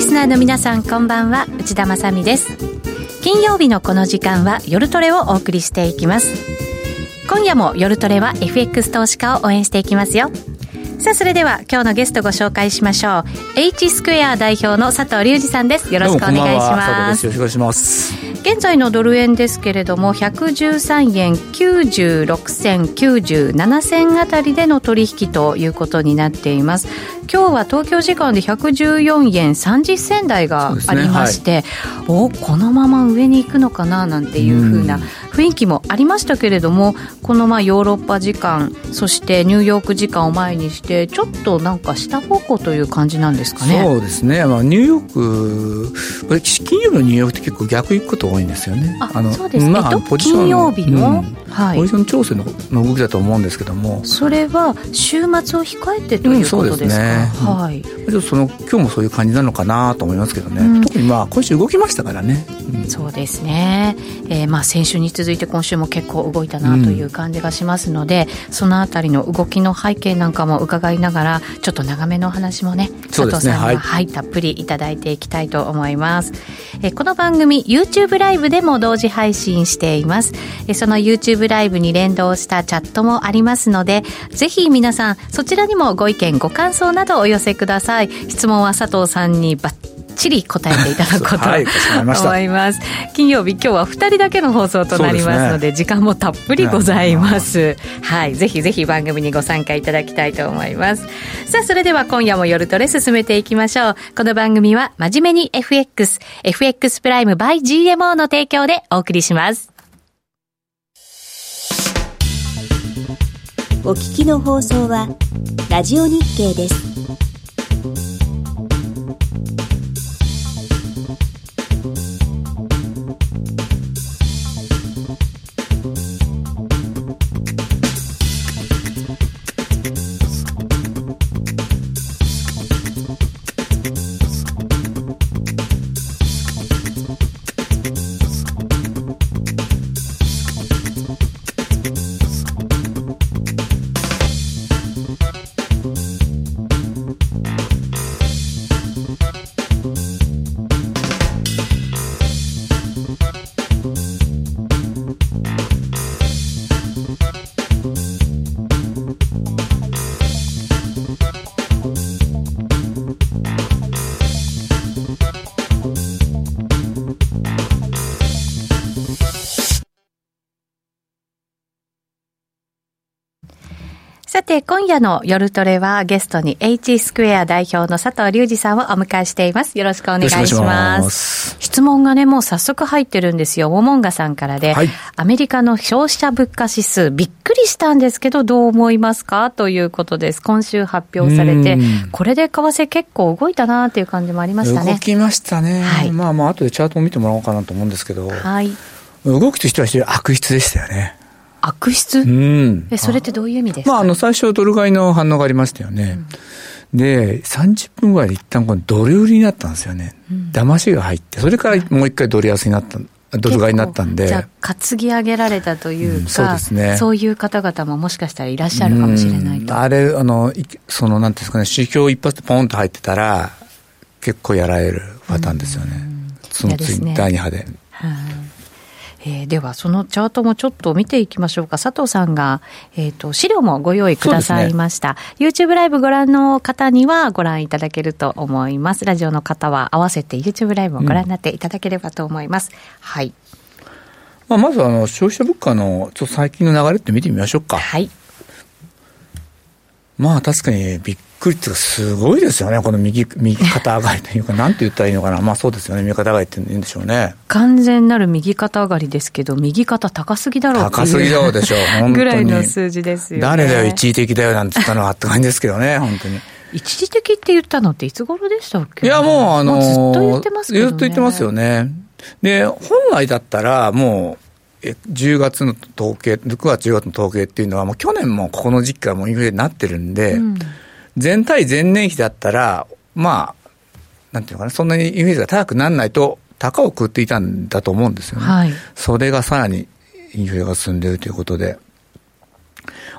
リスナーの皆さんこんばんは。内田まさです。金曜日のこの時間は夜トレをお送りしていきます。今夜も夜トレは FX 投資家を応援していきますよ。さあそれでは今日のゲストご紹介しましょう。H スクエア代表の佐藤隆二さんです。よろしくお願いします。よろしくお願いします。現在のドル円ですけれども113円96銭97銭あたりでの取引ということになっています。今日は東京時間で114円30銭台がありまして、ねはい、おこのまま上に行くのかななんていうふうな雰囲気もありましたけれどもこのまあヨーロッパ時間そしてニューヨーク時間を前にしてちょっとなんか下方向という感じなんですかね。そうですね、まあ、ニューヨーク金曜日のニューヨークって結構逆行くこと多いんですよね。あのそうですね、まあ、ポジション金曜日の、うん。はい、ポジション調整のの動きだと思うんですけども。それは週末を控えてということですか、うん、ね、はい、ちょっとその今日もそういう感じなのかなと思いますけどね、うん、特にまあ今週動きましたからね、うん、そうですね、えー、まあ先週に続いて今週も結構動いたなという感じがしますので、そのあたりの動きの背景なんかも伺いながらちょっと長めのお話もね。佐藤さんには、はい、はい、たっぷりいただいていきたいと思います、えー、この番組 YouTube ライブでも同時配信しています、その YouTube ライブに連動したチャットもありますのでぜひ皆さんそちらにもご意見ご感想などお寄せください。質問は佐藤さんにバッちり答えていただこうとはい、思います。金曜日今日は2人だけの放送となりますので、ね、時間もたっぷりございます。はいぜひぜひ番組にご参加いただきたいと思います。さあそれでは今夜も夜トレ進めていきましょう。この番組は真面目に FX FX プライム by GMO の提供でお送りします。お聞きの放送はラジオ日経ですさて、今夜の夜トレはゲストに H スクエア代表の佐藤隆二さんをお迎えしています。よろしくお願いします。質問がね、もう早速入ってるんですよ。モモンガさんからで、はい、アメリカの消費者物価指数、びっくりしたんですけど、どう思いますか？ということです。今週発表されて、これで為替結構動いたなっていう感じもありましたね。動きましたね。はい、まあまあ、後でチャートを見てもらおうかなと思うんですけど、はい。動きとしては非常に悪質でしたよね。悪質、うん、えそれってどういう意味ですか、まあ、あの最初、ドル買いの反応がありましたよね。うん、で、30分ぐらいで一旦このドル売りになったんですよね。うん、騙しが入って、それからもう一回ドル安になった。ドル買いになったんで。じゃあ、担ぎ上げられたというか、うん、そうですね。そういう方々ももしかしたらいらっしゃるかもしれないと。あれ、あの、その、なんていうんですかね、指標一発でポンと入ってたら、結構やられるパターンですよね。その次、ね、第2波で。はいえー、では、そのチャートもちょっと見ていきましょうか。佐藤さんが、えっ、ー、と、資料もご用意くださいました。ね、YouTube ライブご覧の方にはご覧いただけると思います。ラジオの方は合わせて YouTube ライブをご覧になっていただければと思います。うん、はい。まあ、まずあの、消費者物価のちょっと最近の流れって見てみましょうか。はい。まあ確かにびっくりっていうか、すごいですよね、この右右肩上がりというか、なんて言ったらいいのかな、まあそうですよね、右肩上がりって言うんでしょうね。完全なる右肩上がりですけど、右肩高すぎだろう高すぎだろうでしょう、本当に。ぐらいの数字ですよ、ね、誰だよ、一時的だよなんて言ったのはって感じですけどね、本当に。一時的って言ったのっていつ頃でしたっけ？いや、もう、あのー、ずっと言ってますけど、ね、ずっと言ってますよね。で、本来だったら、もう、10月の統計、9月、10月の統計っていうのは、もう去年もここの時期からもうインフレになってるんで、うん、全体前年比だったら、まあ、なんていうのかな、そんなにインフレが高くならないと、高を食っていたんだと思うんですよね。はい、それがさらにインフレが進んでいるということで。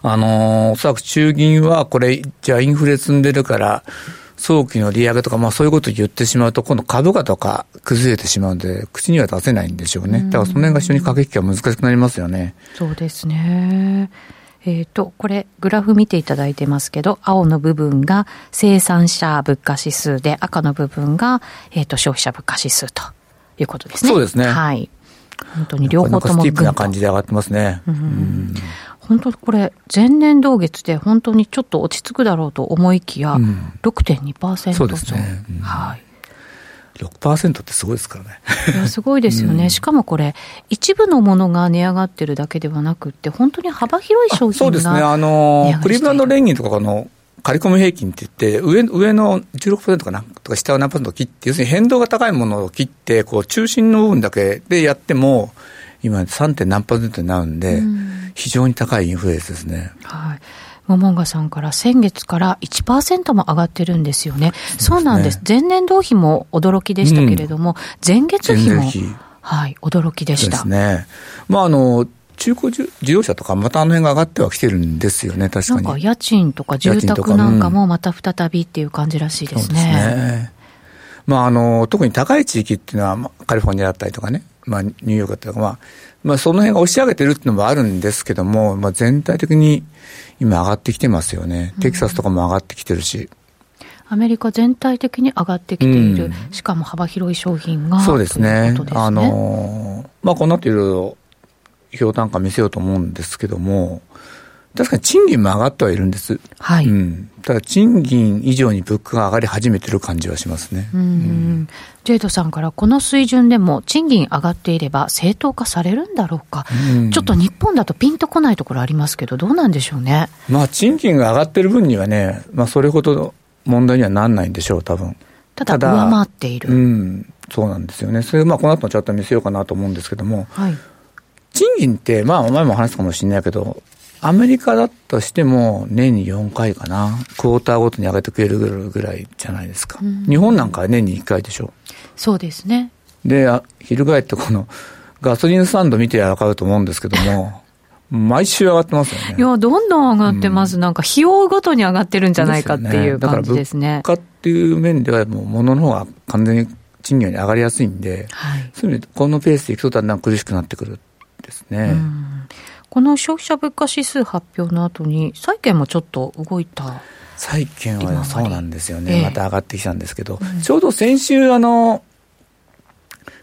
あのー、おそらく中銀はこれ、じゃあインフレ積んでるから、早期の利上げとか、まあそういうことを言ってしまうと、今度株価とか崩れてしまうので、口には出せないんでしょうね。だからその辺が非常に駆け引きが難しくなりますよね。そうですね。えっ、ー、と、これ、グラフ見ていただいてますけど、青の部分が生産者物価指数で、赤の部分が、えっ、ー、と、消費者物価指数ということですね。そうですね。はい。本当に両方とも。スティックな感じで上がってますね。うん、うん本当これ、前年同月で本当にちょっと落ち着くだろうと思いきや、うん、6.2%そうですね。うん、はい。6%ってすごいですからね。すごいですよね。うん、しかもこれ、一部のものが値上がってるだけではなくて、本当に幅広い商品がそうですね。あの、クリーブランド連銀とかの、刈り込み平均って言って、上上の16%かなとか下を何パーセント切って、要するに変動が高いものを切って、こう中心の部分だけでやっても、今 3. 何パーセントになるんで、非常に高いインフレですね。はい。モモンガさんから先月から1%も上がってるんですよね。そうなんです。前年同比も驚きでしたけれども、うん、前月比も、はい、驚きでした。ですね。まあ、あの、中古自動車とか、またあの辺が上がってはきてるんですよね、確かに。なんか家賃とか住宅なんかもまた再びっていう感じらしいですね。そうですね。まあ、あの、特に高い地域っていうのは、まあ、カリフォルニアだったりとかね、まあ、ニューヨークだったりとか、まあ、まあ、その辺が押し上げてるっていうのもあるんですけども、まあ、全体的に今上がってきてますよね。テキサスとかも上がってきてるし。アメリカ全体的に上がってきている、うん、しかも幅広い商品がそうですね。すねあの、まあ、この後いろいろ評単価見せようと思うんですけども、確かに賃金も上がってはいるんです。はい。うん。ただ賃金以上に物価が上がり始めてる感じはしますね。うん。うん、ジェイドさんからこの水準でも賃金上がっていれば正当化されるんだろうか。うん、ちょっと日本だとピンとこないところありますけど、どうなんでしょうね。まあ賃金が上がってる分にはね、まあそれほど問題にはなんないんでしょう、多分。ただ上回っている。うん。そうなんですよね。それまあこの後のチャット見せようかなと思うんですけども。はい。賃金って、まあ、前も話すかもしれないけど、アメリカだとしても年に4回かな、クォーターごとに上げてくれるぐらいじゃないですか。うん、日本なんかは年に1回でしょ。そうですね。で、翻ってこのガソリンスタンド見てわかると思うんですけども、毎週上がってますよね。いや、どんどん上がってます。うん、なんか費用ごとに上がってるんじゃないかっていう感じですね。すねだから物価っていう面ではもう物の方が完全に賃金より上がりやすいんで、はい、そういう意味でこのペースでいくとだんだん苦しくなってくるですね。うんこの消費者物価指数発表の後に、債券もちょっと動いた。債券はそうなんですよね、えー、また上がってきたんですけど、うん、ちょうど先週、あの、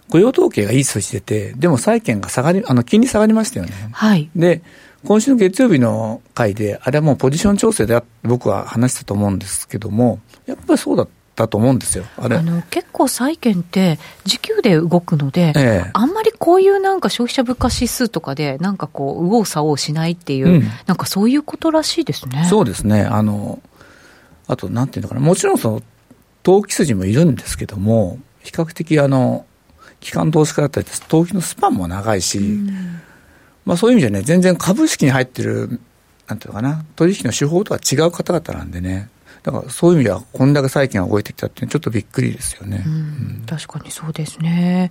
雇用統計がいい数字出て、でも債券が下がり、あの、金利下がりましたよね。はい。で、今週の月曜日の回で、あれはもうポジション調整で僕は話したと思うんですけども、やっぱりそうだったと思うんですよ。あれ。あの、結構債券って時給で動くので、ええ、あんまりこういうなんか消費者物価指数とかで、なんかこう、右往左往しないっていう、うん、なんかそういうことらしいですね。そうですね。あの、あと、なんていうのかな、もちろんその、投機筋もいるんですけども、比較的あの、機関投資家だったり、投機のスパンも長いし、うん、まあそういう意味じゃね、全然株式に入ってる、なんていうのかな、取引の手法とは違う方々なんでね、だからそういう意味では、こんだけ債券が動いてきたっていうのは、ちょっとびっくりですよね。うん、確かにそうですね。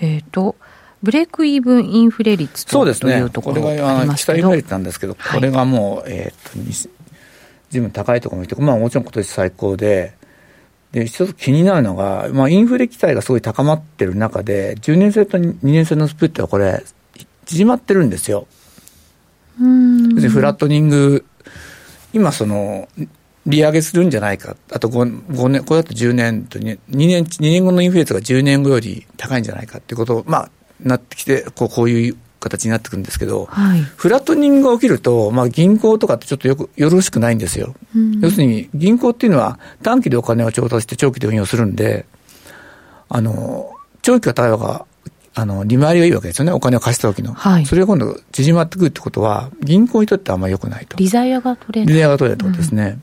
えっ、ー、と、ブレイクイーブンインフレ率とそうですね、これが期待インフレ率なんですけど、これがもう、えっ、ー、と、ずいぶん高いところもいて、まあもちろん今年最高で、で、一つ気になるのが、まあインフレ期待がすごい高まってる中で、10年生と2年生のスプリットはこれ、縮まってるんですよ。うんフラットニング、今その、利上げするんじゃないか、あと 5, 5年、これだと10年と 2, 年、2年後のインフレ率が10年後より高いんじゃないかっていうことを、まあ、なってきて、こうこういう形になってくるんですけど、はい、フラットニングが起きると、まあ、銀行とかってちょっとよくよろしくないんですよ、うん、要するに銀行っていうのは短期でお金を調達して長期で運用するんで、あの長期が例えばあの利回りがいいわけですよね、お金を貸した時の、はい、それが今度、縮まってくるってことは、銀行にとってはあんまり良くないと。利ザヤが取れない。利ザヤが取れないってことですね。うん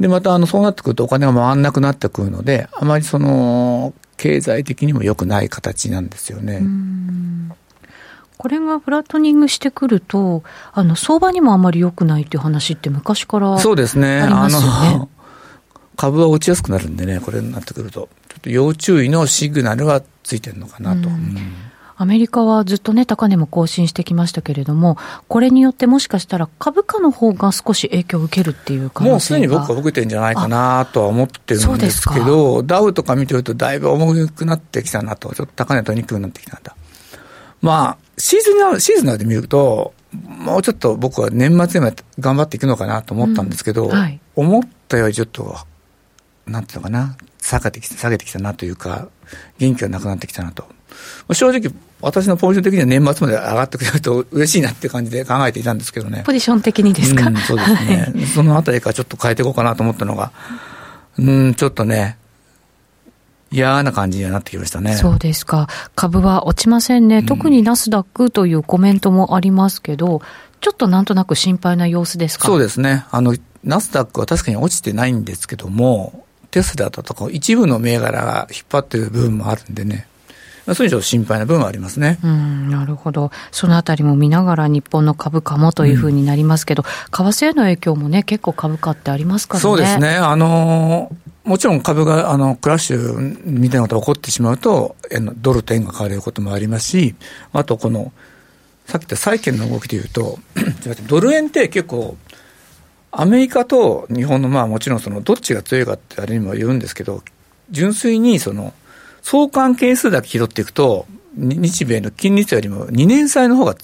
で、また、あの、そうなってくるとお金が回らなくなってくるので、あまりその、経済的にも良くない形なんですよね。これがフラットニングしてくると、あの、相場にもあまり良くないっていう話って昔からそうですね。あの、株は落ちやすくなるんでね、これになってくると。ちょっと要注意のシグナルはついてるのかなと。アメリカはずっとね、高値も更新してきましたけれども、これによってもしかしたら株価の方が少し影響を受けるっていうもうすでに僕は受けてるんじゃないかなとは思ってるんですけど、ダウとか見てるとだいぶ重くなってきたなと、ちょっと高値取りにくくなってきたんだ。まあ、シーズンシーズナーで見ると、もうちょっと僕は年末まで頑張っていくのかなと思ったんですけど、うんはい、思ったよりちょっと、なんていうのかな、下げてきた、下げてきたなというか、元気がなくなってきたなと。正直、私のポジション的には年末まで上がってくれると嬉しいなって感じで考えていたんですけどね。ポジション的にですか、うん、そうですね。はい、そのあたりからちょっと変えていこうかなと思ったのが、うん、ちょっとね、嫌な感じにはなってきましたね。そうですか。株は落ちませんね。特にナスダックというコメントもありますけど、ちょっとなんとなく心配な様子ですか？そうですね。あの、ナスダックは確かに落ちてないんですけども、テスラだとか一部の銘柄が引っ張ってる部分もあるんでね。そういうちょっと心配な部分はありますね。うん、なるほど。そのあたりも見ながら日本の株価もというふうになりますけど、うん、為替への影響もね、結構株価ってありますからね。そうですね。あのもちろん株があのクラッシュみたいなことが起こってしまうと、ドルと円が買われることもありますし、あとこの、さっき言った債券の動きでいうと、ドル円って結構、アメリカと日本のまあもちろんそのどっちが強いかってあれにも言うんですけど、純粋にその相関係数だけ拾っていくと、日米の金利差よりも2年債の方が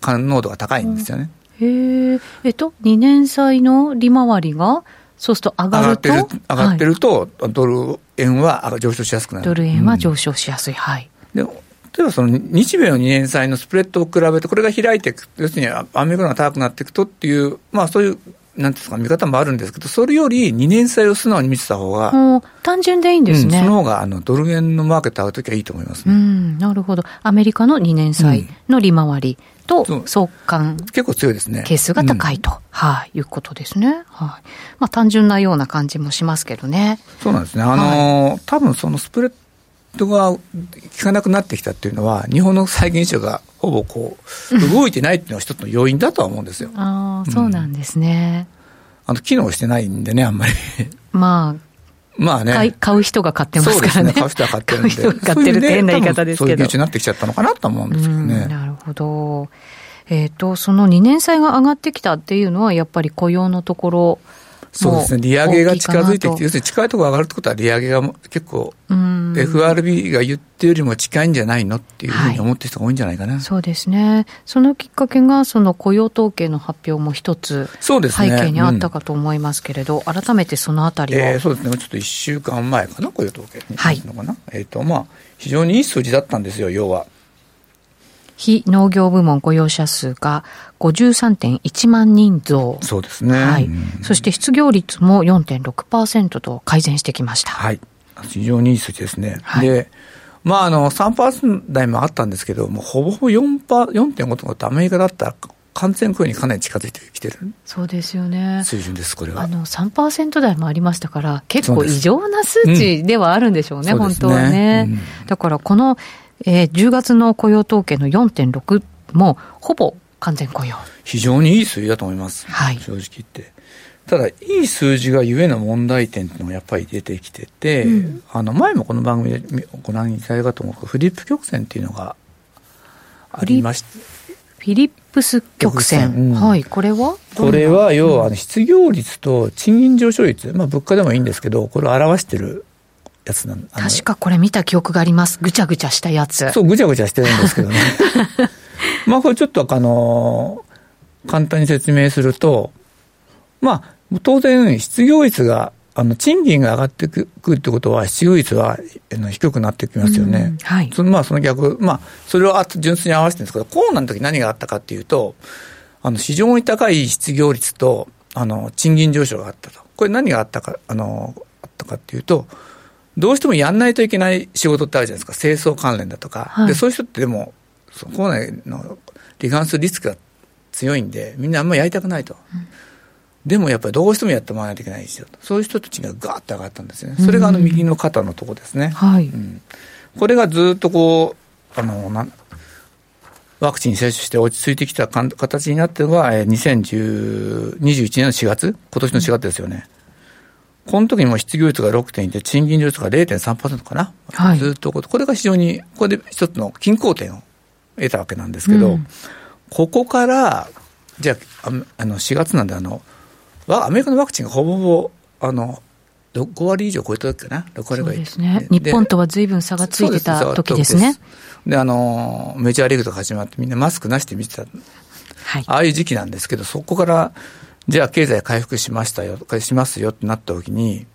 感濃度が高いんですよね。へえ、えっと、2年債の利回りが、そうすると上がると上がってる上がってると、はい、ドル円は上昇しやすくなる。ドル円は上昇しやすい。うん、はい。で例えばその日米の2年債のスプレッドを比べて、これが開いていく、要するにアメリカが高くなっていくとっていう、まあそういうなんですか、見方もあるんですけど、それより2年債を素直に見てた方が、単純でいいんですね。うん、その方があのドル円のマーケット合うときはいいと思いますね。うん、なるほど。アメリカの2年債の利回りと相関、結構強いですね。係数が高いと、うん、はい、いうことですね。はい。まあ単純なような感じもしますけどね。そうなんですね。あのーはい、多分そのスプレッドが効かなくなってきたっていうのは、日本の債券市場がほぼこう、動いてないっていうのは一つの要因だとは思うんですよ。ああ、そうなんですね。あの、機能してないんでね、あんまり。まあ、まあね。買う人が買ってますからね。買う人は買ってるんで。買う人が買ってるって変な言い方ですけど。そういう技術になってきちゃったのかなと思うんですけどね。なるほど。えっ、ー、と、その2年債が上がってきたっていうのは、やっぱり雇用のところ、そうですね、利上げが近づいてきて、要するに近いところ上がるってことは、利上げが結構、FRB が言ってるよりも近いんじゃないのっていうふうに思ってる人が多いんじゃないかな、はい、そうですね、そのきっかけが、その雇用統計の発表も一つ、背景にあったかと思いますけれど、ねうん、改めてそのあたりを、えー、そうですね、ちょっと1週間前かな、雇用統計にのかな、はい、えーとまあ、非常にいい数字だったんですよ、要は。非農業部門雇用者数が53.1万人増。そうですね。はい。そして失業率も4.6%と改善してきました。はい。非常にいい数字ですね。はい、で、まあ、あの、3%台もあったんですけど、もうほぼほぼ4%、4.5とかってアメリカだったら、完全雇用にかなり近づいてきてるそうですよね水準です、これは。あの3%台もありましたから、結構異常な数値ではあるんでしょうね、う本当はね。うん、だからこのえー、10月の雇用統計の4.6もほぼ完全雇用。非常にいい数字だと思います。はい。正直言って。ただ、いい数字がゆえの問題点っていうのがやっぱり出てきてて、うん、あの、前もこの番組でご覧いただいたと思うけど、フリップ曲線っていうのがありまして、フィリップス曲線。うん、はい、これは？これは、要は、失業率と賃金上昇率、まあ、物価でもいいんですけど、これを表してるやつなん確かこれ見た記憶があります。ぐちゃぐちゃしたやつ。そう、ぐちゃぐちゃしてるんですけどね。まあこれちょっとあの、簡単に説明すると、まあ当然失業率があの賃金が上がっていくってことは、失業率は低くなってきますよね。はい、そのまあその逆、まあ、それを純粋に合わせてるんですけど、コロナの時何があったかっていうと、あの非常に高い失業率とあの賃金上昇があったと。これ何があったか、あのあったかっていうと、どうしてもやんないといけない仕事ってあるじゃないですか、清掃関連だとか、はい、でそういう人ってでも、校内の罹患するリスクが強いんで、みんなあんまりやりたくないと。うん、でもやっぱりどうしてもやってもらわないといけないですよ。そういう人たちがガーッと上がったんですよね。それがあの右の肩のとこですね。はい。うん、これがずっとこう、あの、なワクチン接種して落ち着いてきた形になってるのが、2021年の4月、今年の4月ですよね。うんこの時にも失業率が6.1で、賃金率が0.3%かな、はい、ずっとこれが非常に、これで一つの均衡点を得たわけなんですけど、うん、ここから、じゃあ、あの4月なんであの、アメリカのワクチンがほぼほぼ、あの、5割以上超えた時かな、6割ぐらい。そうですね。日本とは随分差がついてた時ですね。であの、メジャーリーグとか始まってみんなマスクなしで見てた。はい、ああいう時期なんですけど、そこから、じゃあ経済回復しましたよ、しますよってなった時に、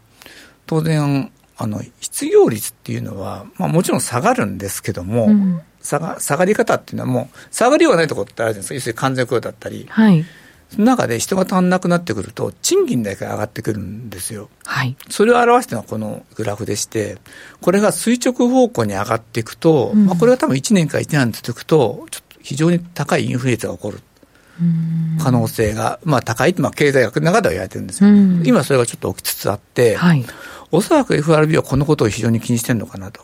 当然、あの、失業率っていうのは、まあもちろん下がるんですけども、うん、下が、下がり方っていうのはもう、下がりようがないところってあるじゃないですか。要するに完全雇用だったり。はい。その中で人が足んなくなってくると、賃金だけ上がってくるんですよ。はい。それを表したのはこのグラフでして、これが垂直方向に上がっていくと、うん、まあこれが多分1年か1年続くと、ちょっと非常に高いインフレ率が起こる。可能性が、まあ、高いって、まあ、経済学の中では言われてるんですよ、今それがちょっと起きつつあって、はい、おそらく FRB はこのことを非常に気にしてるのかなと。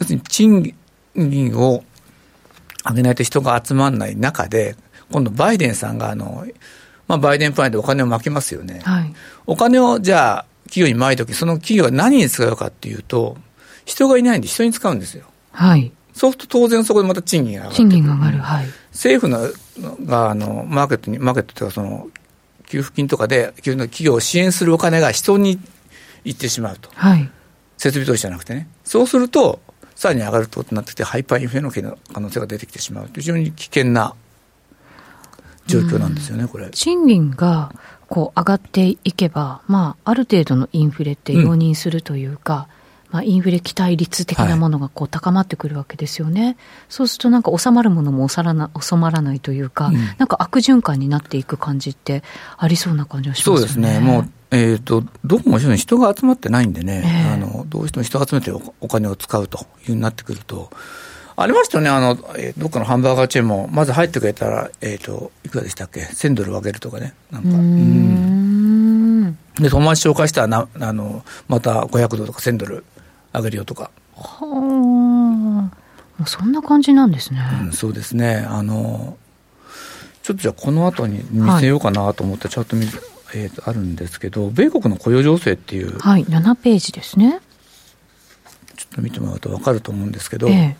要するに賃金を上げないと人が集まらない中で、今度バイデンさんがあの、まあ、バイデンプランでお金をまきますよね。はい、お金をじゃあ企業にまいとき、その企業は何に使うかっていうと、人がいないんで人に使うんですよ。はい。そうすると当然そこでまた賃金が上がる。賃金が上がる。はい。政府のが、あの、マーケットに、マーケットというかその、給付金とかで、企業を支援するお金が人に行ってしまうと。はい。設備投資じゃなくてね。そうすると、さらに上がるということになってきて、ハイパーインフレの可能性が出てきてしまう非常に危険な状況なんですよね、これ。賃金がこう上がっていけば、まあ、ある程度のインフレって容認するというか、まあ、インフレ期待率的なものがこう高まってくるわけですよね、はい、そうするとなんか収まるものも収まら収まらないというか、うん、なんか悪循環になっていく感じってありそうな感じはしますね。そうですね。もうえーと、どこも人が集まってないんでね、えー、あのどうしても人が集めてお金を使うというふうになってくると、ありましたよね、あの、えー、どっかのハンバーガーチェーンも、まず入ってくれたら、えっ、ー、と、いくらでしたっけ、1000ドル分けるとかね、なんか。うん。で、友達紹介したらな、あの、また500ドルとか1000ドルあげるよとか。はあ、そんな感じなんですね。うん、そうですね。あの、ちょっとじゃあこの後に見せようかなと思って、ちょっと見、はい、えー、とあるんですけど、米国の雇用情勢っていう。はい、7ページですね。ちょっと見てもらうと分かると思うんですけど、ええ、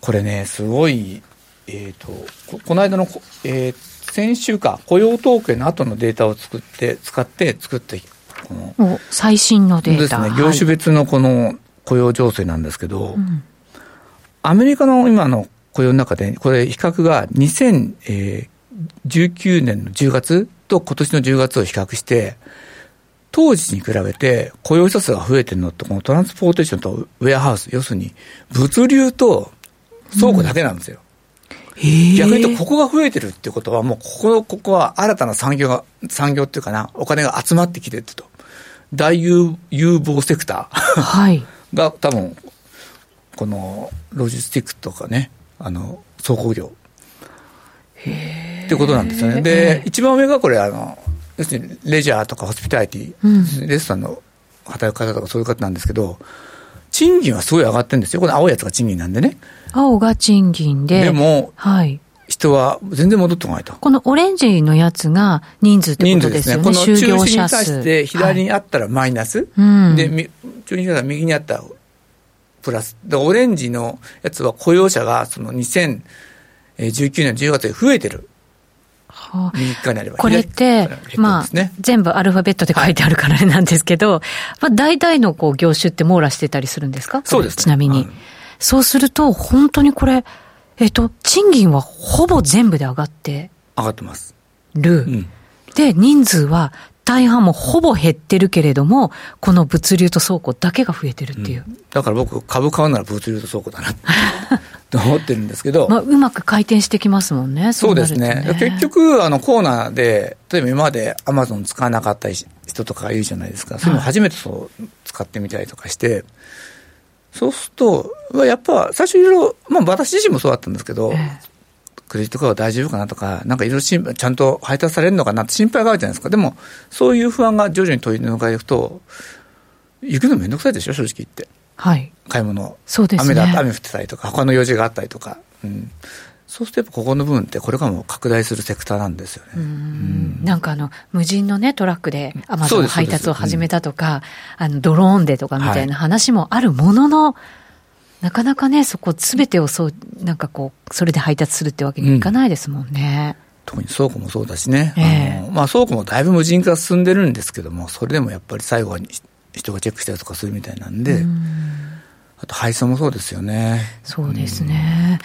これね、すごい、えっ、ー、とこ、この間の、えー、先週か、雇用統計の後のデータを作って、使って作ってこの。最新のデータ。ですね、業種別のこの雇用情勢なんですけど、はいアメリカの今の雇用の中で、これ、比較が2019年の10月と今年の10月を比較して、当時に比べて雇用者数が増えてるのって、このトランスポーテーションとウェアハウス、要するに物流と倉庫だけなんですよ。うん、逆に言うと、ここが増えてるってことは、もうここ、ここは新たな産業が、産業っていうかな、お金が集まってきてると。大有有望セクターはい、が多分、このロジスティックとかね、あの、倉庫業。ってことなんですよね。で、一番上がこれ、あの、要するにレジャーとかホスピタリティ、うん、レストランの働き方とかそういう方なんですけど、賃金はすごい上がってるんですよ。この青いやつが賃金なんでね。青が賃金で。でも、はい。人は全然戻ってこないと。このオレンジのやつが人数ってことですよね。人数ですね。この中心に対して左にあったらマイナス。はい、で、中心にあったら右にあったらプラス。で、オレンジのやつは雇用者がその2019年10月で増えてる。はこれって、ね、まあ、全部アルファベットで書いてあるからなんですけど、はい、まあ、大体のこう業種って網羅してたりするんですか？そうです、ね、ちなみに、うん。そうすると、本当にこれ、えっと、賃金はほぼ全部で上がって上がってます。る。うん、で、人数は大半もほぼ減ってるけれども、この物流と倉庫だけが増えてるっていう。うん、だから僕、株買うなら物流と倉庫だなと 思ってるんですけど。まあ、うまく回転してきますもんね、そうですね。ね結局、あの、コーナーで、例えば今までアマゾン使わなかった人とかいるじゃないですか。そういうの初めてそう使ってみたりとかして、そうすると、やっぱ最初いろいろ、まあ私自身もそうだったんですけど、クレジットカード大丈夫かなとか、なんかいろいろちゃんと配達されるのかなって心配があるじゃないですか。でも、そういう不安が徐々に取り除かれていくと、行くのめんどくさいでしょ、正直言って。はい。買い物。そうですね。雨だ、雨降ってたりとか、他の用事があったりとか。うん。そうするとここの部分ってこれからも拡大するセクターなんですよね。うんなんかあの、無人のね、トラックでアマゾン配達を始めたとか、あの、ドローンでとかみたいな話もあるものの、なかなかね、そこすべてをそう、なんかこう、それで配達するってわけにいかないですもんね。うん特に倉庫もそうだしね、えー、あのまあ、倉庫もだいぶ無人化進んでるんですけども、それでもやっぱり最後は人がチェックしたりとかするみたいなんで、んあと配送もそうですよね。そうですね。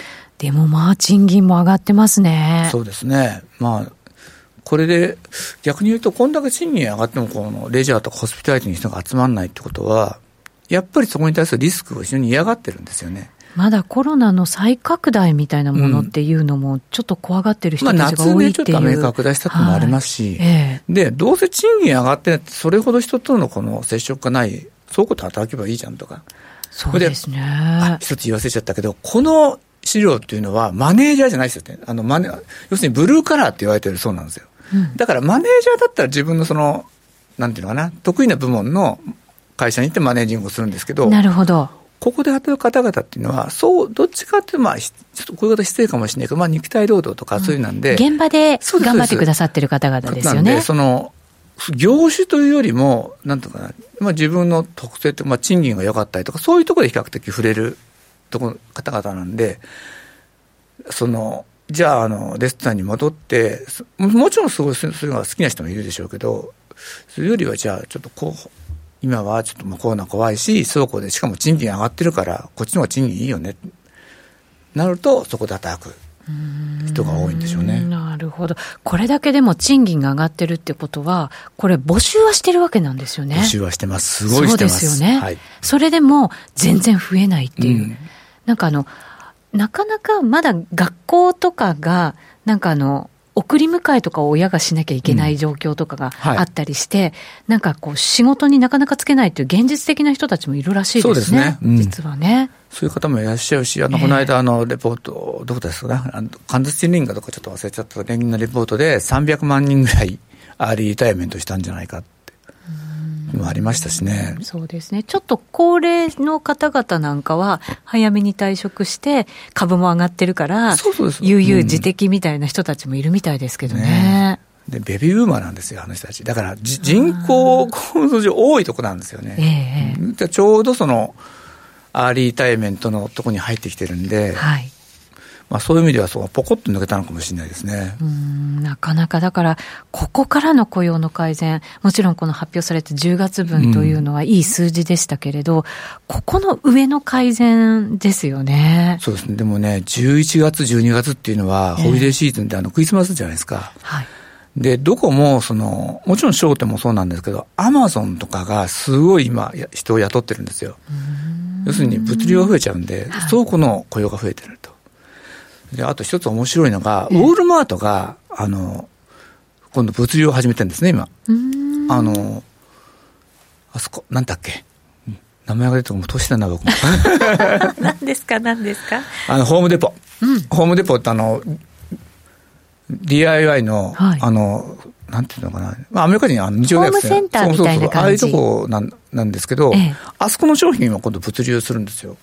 でもまあ、賃金も上がってますね。そうですね。まあこれで逆に言うと、こんだけ賃金上がってもこのレジャーとかホスピタリティの人が集まらないってことは、やっぱりそこに対するリスクを非常に嫌がってるんですよね。まだコロナの再拡大みたいなものっていうのも、ちょっと怖がってる人たちが多いっていう、まあ、夏ね、ちょっと拡大したってのもありますし、はいえー、で、どうせ賃金上がってそれほど人とのこの接触がない、そういうこと働けばいいじゃんとか。そうですね。あ、一つ言わせちゃったけど、この資料っていうのはマネージャーじゃないですよね。あのマネ要するにブルーカラーって言われてるそうなんですよ。うん、だからマネージャーだったら自分のその、なんていうのかな、得意な部門の会社に行ってマネージングをするんですけど、なるほど。ここで働く方々っていうのは、そう、どっちかっていうと、まあ、ちょっとこういう方失礼かもしれないけど、まあ、肉体労働とかそういうなんで、うん、現場で頑張ってくださってる方々ですよね。その、業種というよりも、なんとかな、まあ、自分の特性って、まあ、賃金が良かったりとか、そういうところで比較的触れるところ方々なんで、その、じゃあ、あの、レストランに戻って、もちろんすごい、そういうのが好きな人もいるでしょうけど、それよりは、じゃあ、ちょっとこう、今はちょっともうコロナ怖いし、倉庫でしかも賃金上がってるから、こっちの方が賃金いいよね。なると、そこで働く人が多いんでしょうね。なるほど。これだけでも賃金が上がってるってことは、これ募集はしてるわけなんですよね。募集はしてます。すごいしてます。そうですよね。はい、それでも全然増えないっていう。うん、なんかあの、なかなかまだ学校とかが、なんかあの、送り迎えとかを親がしなきゃいけない状況とかがあったりして、うんはい、なんかこう、仕事になかなかつけないという現実的な人たちもいるらしいですね。そうですね。うん、実はね。そういう方もいらっしゃるし、あの、この間、あの、レポート、どこですかね、カンザスシティ連銀かとかちょっと忘れちゃった連銀のレポートで300万人ぐらいアーリーリタイアメントしたんじゃないかもありましたしね。そうですね。ちょっと高齢の方々なんかは、早めに退職して、株も上がってるから、悠々自適みたいな人たちもいるみたいですけどね。ねで、ベビーブーマーなんですよ、あの人たち。だから、人口構造上多いとこなんですよね。ええ、ちょうどその、アーリーリタイアメントのとこに入ってきてるんで、はい、まあ、そういう意味ではそう、ポコッと抜けたのかもしれないですね。うんなかなかだから、ここからの雇用の改善、もちろんこの発表された10月分というのはいい数字でしたけれど、うん、ここの上の改善ですよね。そうですね。でもね、11月、12月っていうのは、ホリデーシーズンであのクリスマスじゃないですか。はい。で、どこも、その、もちろん商店もそうなんですけど、アマゾンとかがすごい今、人を雇ってるんですよ。要するに物流が増えちゃうんで、倉庫の雇用が増えてると。で、あと一つ面白いのが、ウォールマートが、あの、今度物流を始めてるんですね、今。あの、あそこ、なんだっけ？名前が出ても年だな、僕も。何ですか、何ですか？あの、ホームデポ。うん、ホームデポってあの、DIY の、はい、あの、なんていうのかな、まあ、アメリカ人は日曜大学生ホームセンターみたいなああいうとこなんなんですけど、ええ、あそこの商品は今度物流するんですよ。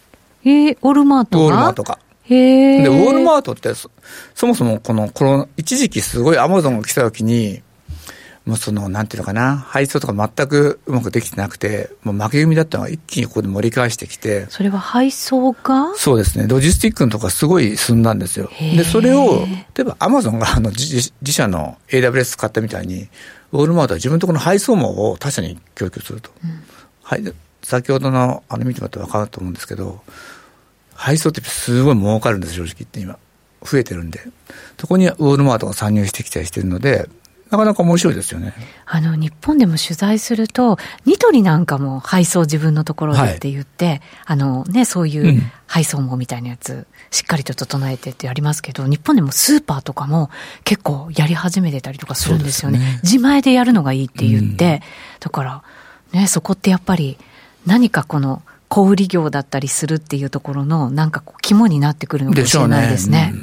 えー、オールマートが？ウォールマートが。で、ウォールマートってそ、そもそもこの、この、一時期すごいアマゾンが来た時に、もうその、なんていうのかな、配送とか全くうまくできてなくて、もう負け組だったのが一気にここで盛り返してきて。それは配送が？そうですね。ロジスティックのとかすごい進んだんですよ。で、それを、例えばアマゾンがあの自自社の AWS 買ったみたいに、ウォールマートは自分のところの配送網を他社に供給すると。うん、はい。先ほどの、あの見てもらって分かると思うんですけど、配送ってすごい儲かるんです、正直言って今。増えてるんで。そこにウォールマートが参入してきたりしてるので、なかなか面白いですよね。あの、日本でも取材すると、ニトリなんかも配送自分のところでって言って、はい、あのね、そういう配送網みたいなやつ、しっかりと整えてってやりますけど、日本でもスーパーとかも結構やり始めてたりとかするんですよね。ね自前でやるのがいいって言って、うん、だから、ね、そこってやっぱり何かこの、小売業だったりするっていうところの、なんかこう、肝になってくるのかもしれないですね。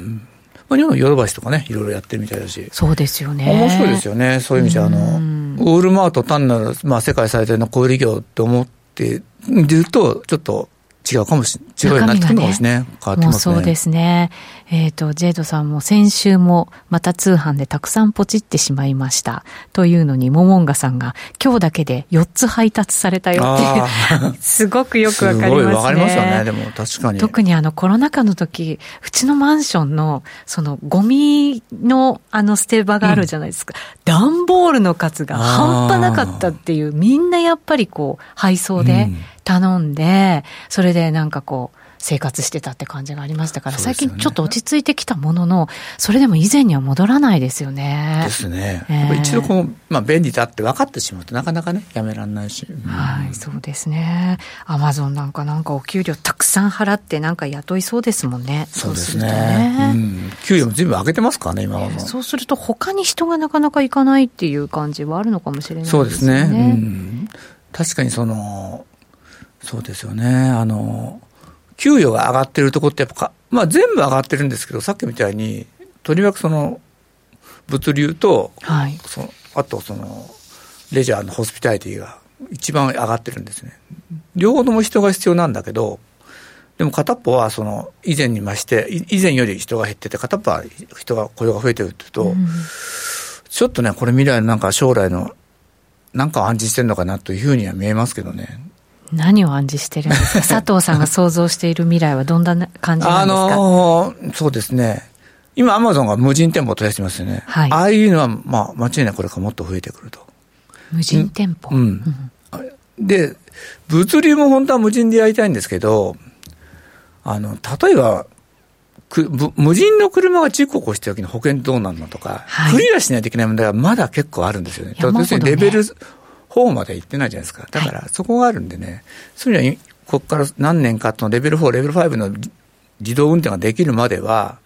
まあ、日本のヨドバシとかね、いろいろやってるみたいだし。そうですよね。面白いですよね。そういう意味じゃ、あの、ウォールマート単なる、まあ、世界最大の小売業って思っていると、ちょっと違うかもしれない。違うようになってくるのかもしれない。ね、変わってますね。そうですね。えっ、ー、と、ジェイドさんも先週もまた通販でたくさんポチってしまいました。というのに、モモンガさんが今日だけで4つ配達されたよっていう、すごくよくわかりますね。わかりますよね、でも確かに。特にあのコロナ禍の時、うちのマンションの、そのゴミのあの捨て場があるじゃないですか。段、うん、ボールの数が半端なかったっていう、みんなやっぱりこう、配送で頼んで、それでなんかこう、生活してたって感じがありましたから、ね、最近ちょっと落ち着いてきたものの、それでも以前には戻らないですよね。ですね。えー、一度こう、まあ、便利だって分かってしまうとなかなかね、やめられないし。うん、はい、そうですね。アマゾンなんかなんかお給料たくさん払ってなんか雇いそうですもんね。そうですね。すねうん、給料も全部上げてますからね、今は、そうすると他に人がなかなか行かないっていう感じはあるのかもしれないですね。そうですね。うん、確かにその、そうですよね。あの、給与が上がってるところってやっぱまあ全部上がってるんですけど、さっきみたいに、とりわくその、物流と、はい、そのあとその、レジャーのホスピタリティが一番上がってるんですね。両方とも人が必要なんだけど、でも片っぽはその以前に増して、以前より人が減ってて、片っぽは人が雇用が増えてるっていうと、うん、ちょっとね、これ未来のなんか将来のなんかを暗示してるのかなというふうには見えますけどね。何を暗示してるんですか？佐藤さんが想像している未来はどんな感じなんですか？あのー、そうですね。今、アマゾンが無人店舗を取り出してますよね。はい。ああいうのは、まあ、間違いなくこれからもっと増えてくると。無人店舗、うん、うん。で、物流も本当は無人でやりたいんですけど、あの、例えば、く無人の車が事故を起こした時の保険どうなるのとか、はい、クリアしないといけない問題はまだ結構あるんですよね。要するにレベル4まで行ってないじゃないですか。だからそこがあるんでね、そういうのは、ここから何年かとレベル4、レベル5の自動運転ができるまでは、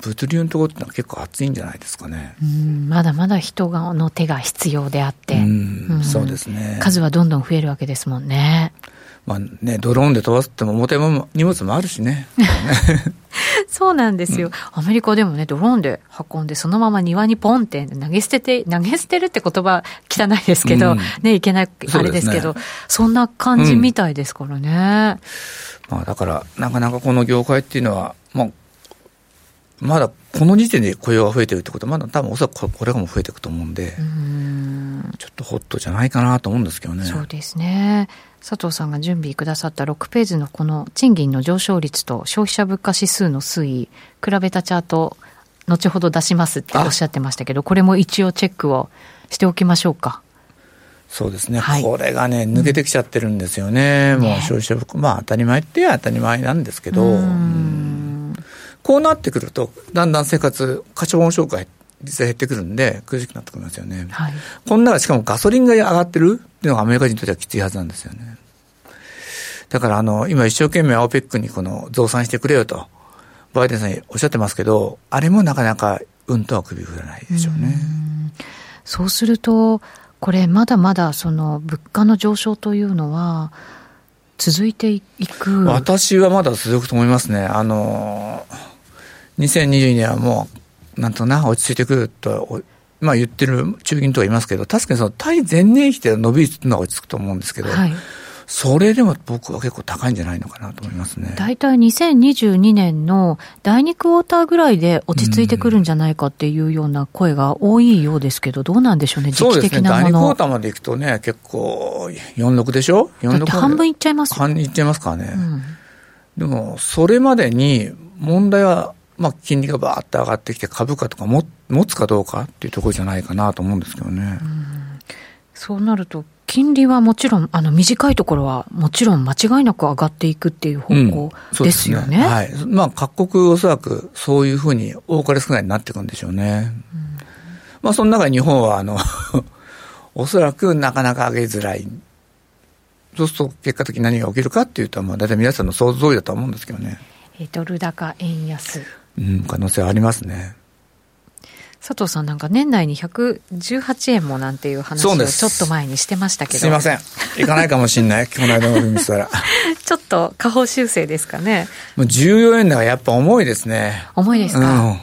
物流のところってのは結構熱いんじゃないですかね。まだまだ人がの手が必要であって、うそうですね。数はどんどん増えるわけですもんね。まあね、ドローンで飛ばすっても、重たいも荷物もあるしね。そうなんですよ、うん、アメリカでもね、ドローンで運んで、そのまま庭にポンって投げ捨てて、投げ捨てるって言葉汚いですけど、うん、ね、いけない、あれですけど、そ、ね,、んな感じみたいですからね。うん、まあ、だから、なかなかこの業界っていうのは、まあ、まだこの時点で雇用が増えてるってことは、まだ多分おそらくこれからも増えていくと思うんで、うんちょっとホットじゃないかなと思うんですけどね。そうですね。佐藤さんが準備くださった6ページのこの賃金の上昇率と消費者物価指数の推移、比べたチャート、後ほど出しますっておっしゃってましたけど、これも一応チェックをしておきましょうか。そうですね、はい、これがね、抜けてきちゃってるんですよね、うん、もう消費者物価、まあ当たり前って当たり前なんですけど、こうなってくると、だんだん生活、過小音紹介実は減ってくるんで、苦しくなってくりますよね。はい、こんなしかもガソリンが上がってるっていうのがアメリカ人にとってはきついはずなんですよね。だからあの、今一生懸命 OPEC にこの増産してくれよと、バイデンさんにおっしゃってますけど、あれもなかなかうんとは首振らないでしょうね。うそうすると、これまだまだその物価の上昇というのは、続いていく私はまだ続くと思いますね。あの、2022年はもうなんとな、落ち着いてくると、まあ言ってる中銀とは言いますけど、確かにその対前年比で伸び率というのは落ち着くと思うんですけど、はい、それでも僕は結構高いんじゃないのかなと思いますね。大体2022年の第2クォーターぐらいで落ち着いてくるんじゃないかっていうような声が多いようですけど、どうなんでしょうね、時期的なもの。そうですね、第2クォーターまでいくとね、結構46でしょ ?46 半分いっちゃいます半分いっちゃいますからね。うん、でも、それまでに問題はまあ、金利がばーっと上がってきて、株価とかも持つかどうかっていうところじゃないかなと思うんですけどね。うそうなると、金利はもちろん、あの短いところはもちろん間違いなく上がっていくっていう方向ですよね。うん、ねはい。まあ、各国おそらくそういうふうに多かれ少ないになっていくんでしょうね。うん、まあ、その中で日本は、あの おそらくなかなか上げづらい。そうすると結果的に何が起きるかっていうと、まあ、大体皆さんの想像通りだと思うんですけどね。ドル高円安。うん、可能性ありますね。佐藤さんなんか年内に118円もなんていう話をちょっと前にしてましたけど。すいません。いかないかもしれない。この間の見たら。ちょっと下方修正ですかね。もう14円だからやっぱ重いですね。重いですか、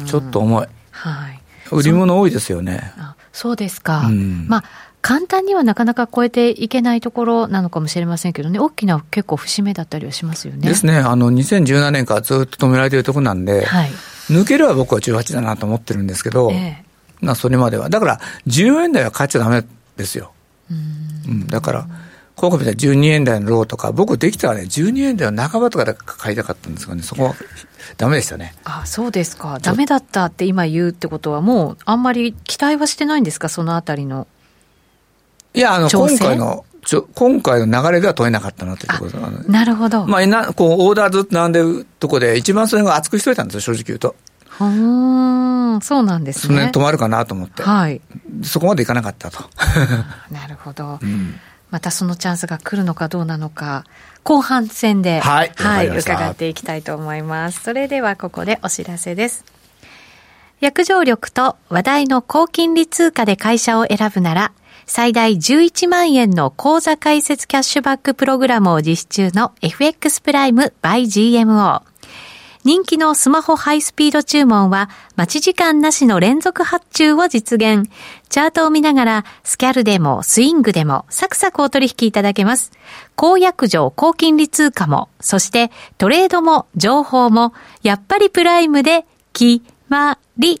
うん、ちょっと重い。はい。売り物多いですよね。あそうですか。うん、まあ簡単にはなかなか超えていけないところなのかもしれませんけどね、大きな結構節目だったりはしますよね。ですね。あの、2017年からずっと止められているところなんで、はい、抜ければ僕は18だなと思ってるんですけど、ええ、まあそれまでは。だから、14円台は買っちゃダメですよ。うん、だから、今回みたいに12円台のローとか、僕できたらね、12円台の半ばとかで買いたかったんですがね、そこはダメでしたね。あそうですか。ダメだったって今言うってことは、もうあんまり期待はしてないんですか、そのあたりの。いや、あの、今回の、ちょ今回の流れでは取れなかったなというところなるほど。まあ、なこうオーダーずっと並んでるとこで、一番それが厚くしといたんですよ、正直言うと。うん、そうなんですね。そ止まるかなと思って。はい。そこまでいかなかったと。なるほど。うんまたそのチャンスが来るのかどうなのか、後半戦で、はい、はい、伺っていきたいと思います。それではここでお知らせです。約定力と話題の高金利通貨で会社を選ぶなら、最大11万円の口座開設キャッシュバックプログラムを実施中の FX プライム by GMO。人気のスマホハイスピード注文は待ち時間なしの連続発注を実現。チャートを見ながらスキャルでもスイングでもサクサクお取引いただけます。高約定高金利通貨も、そしてトレードも情報もやっぱりプライムで決まり。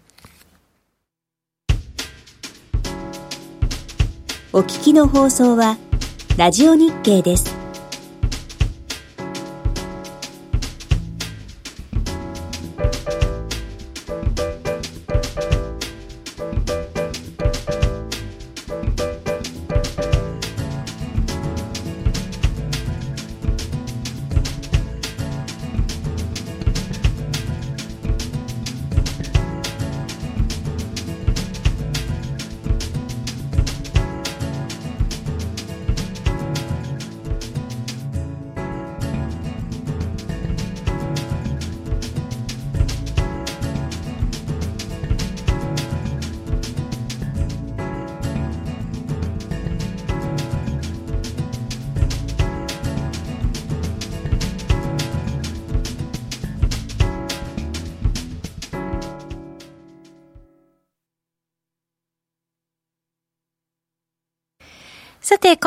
お聞きの放送は、ラジオ日経です。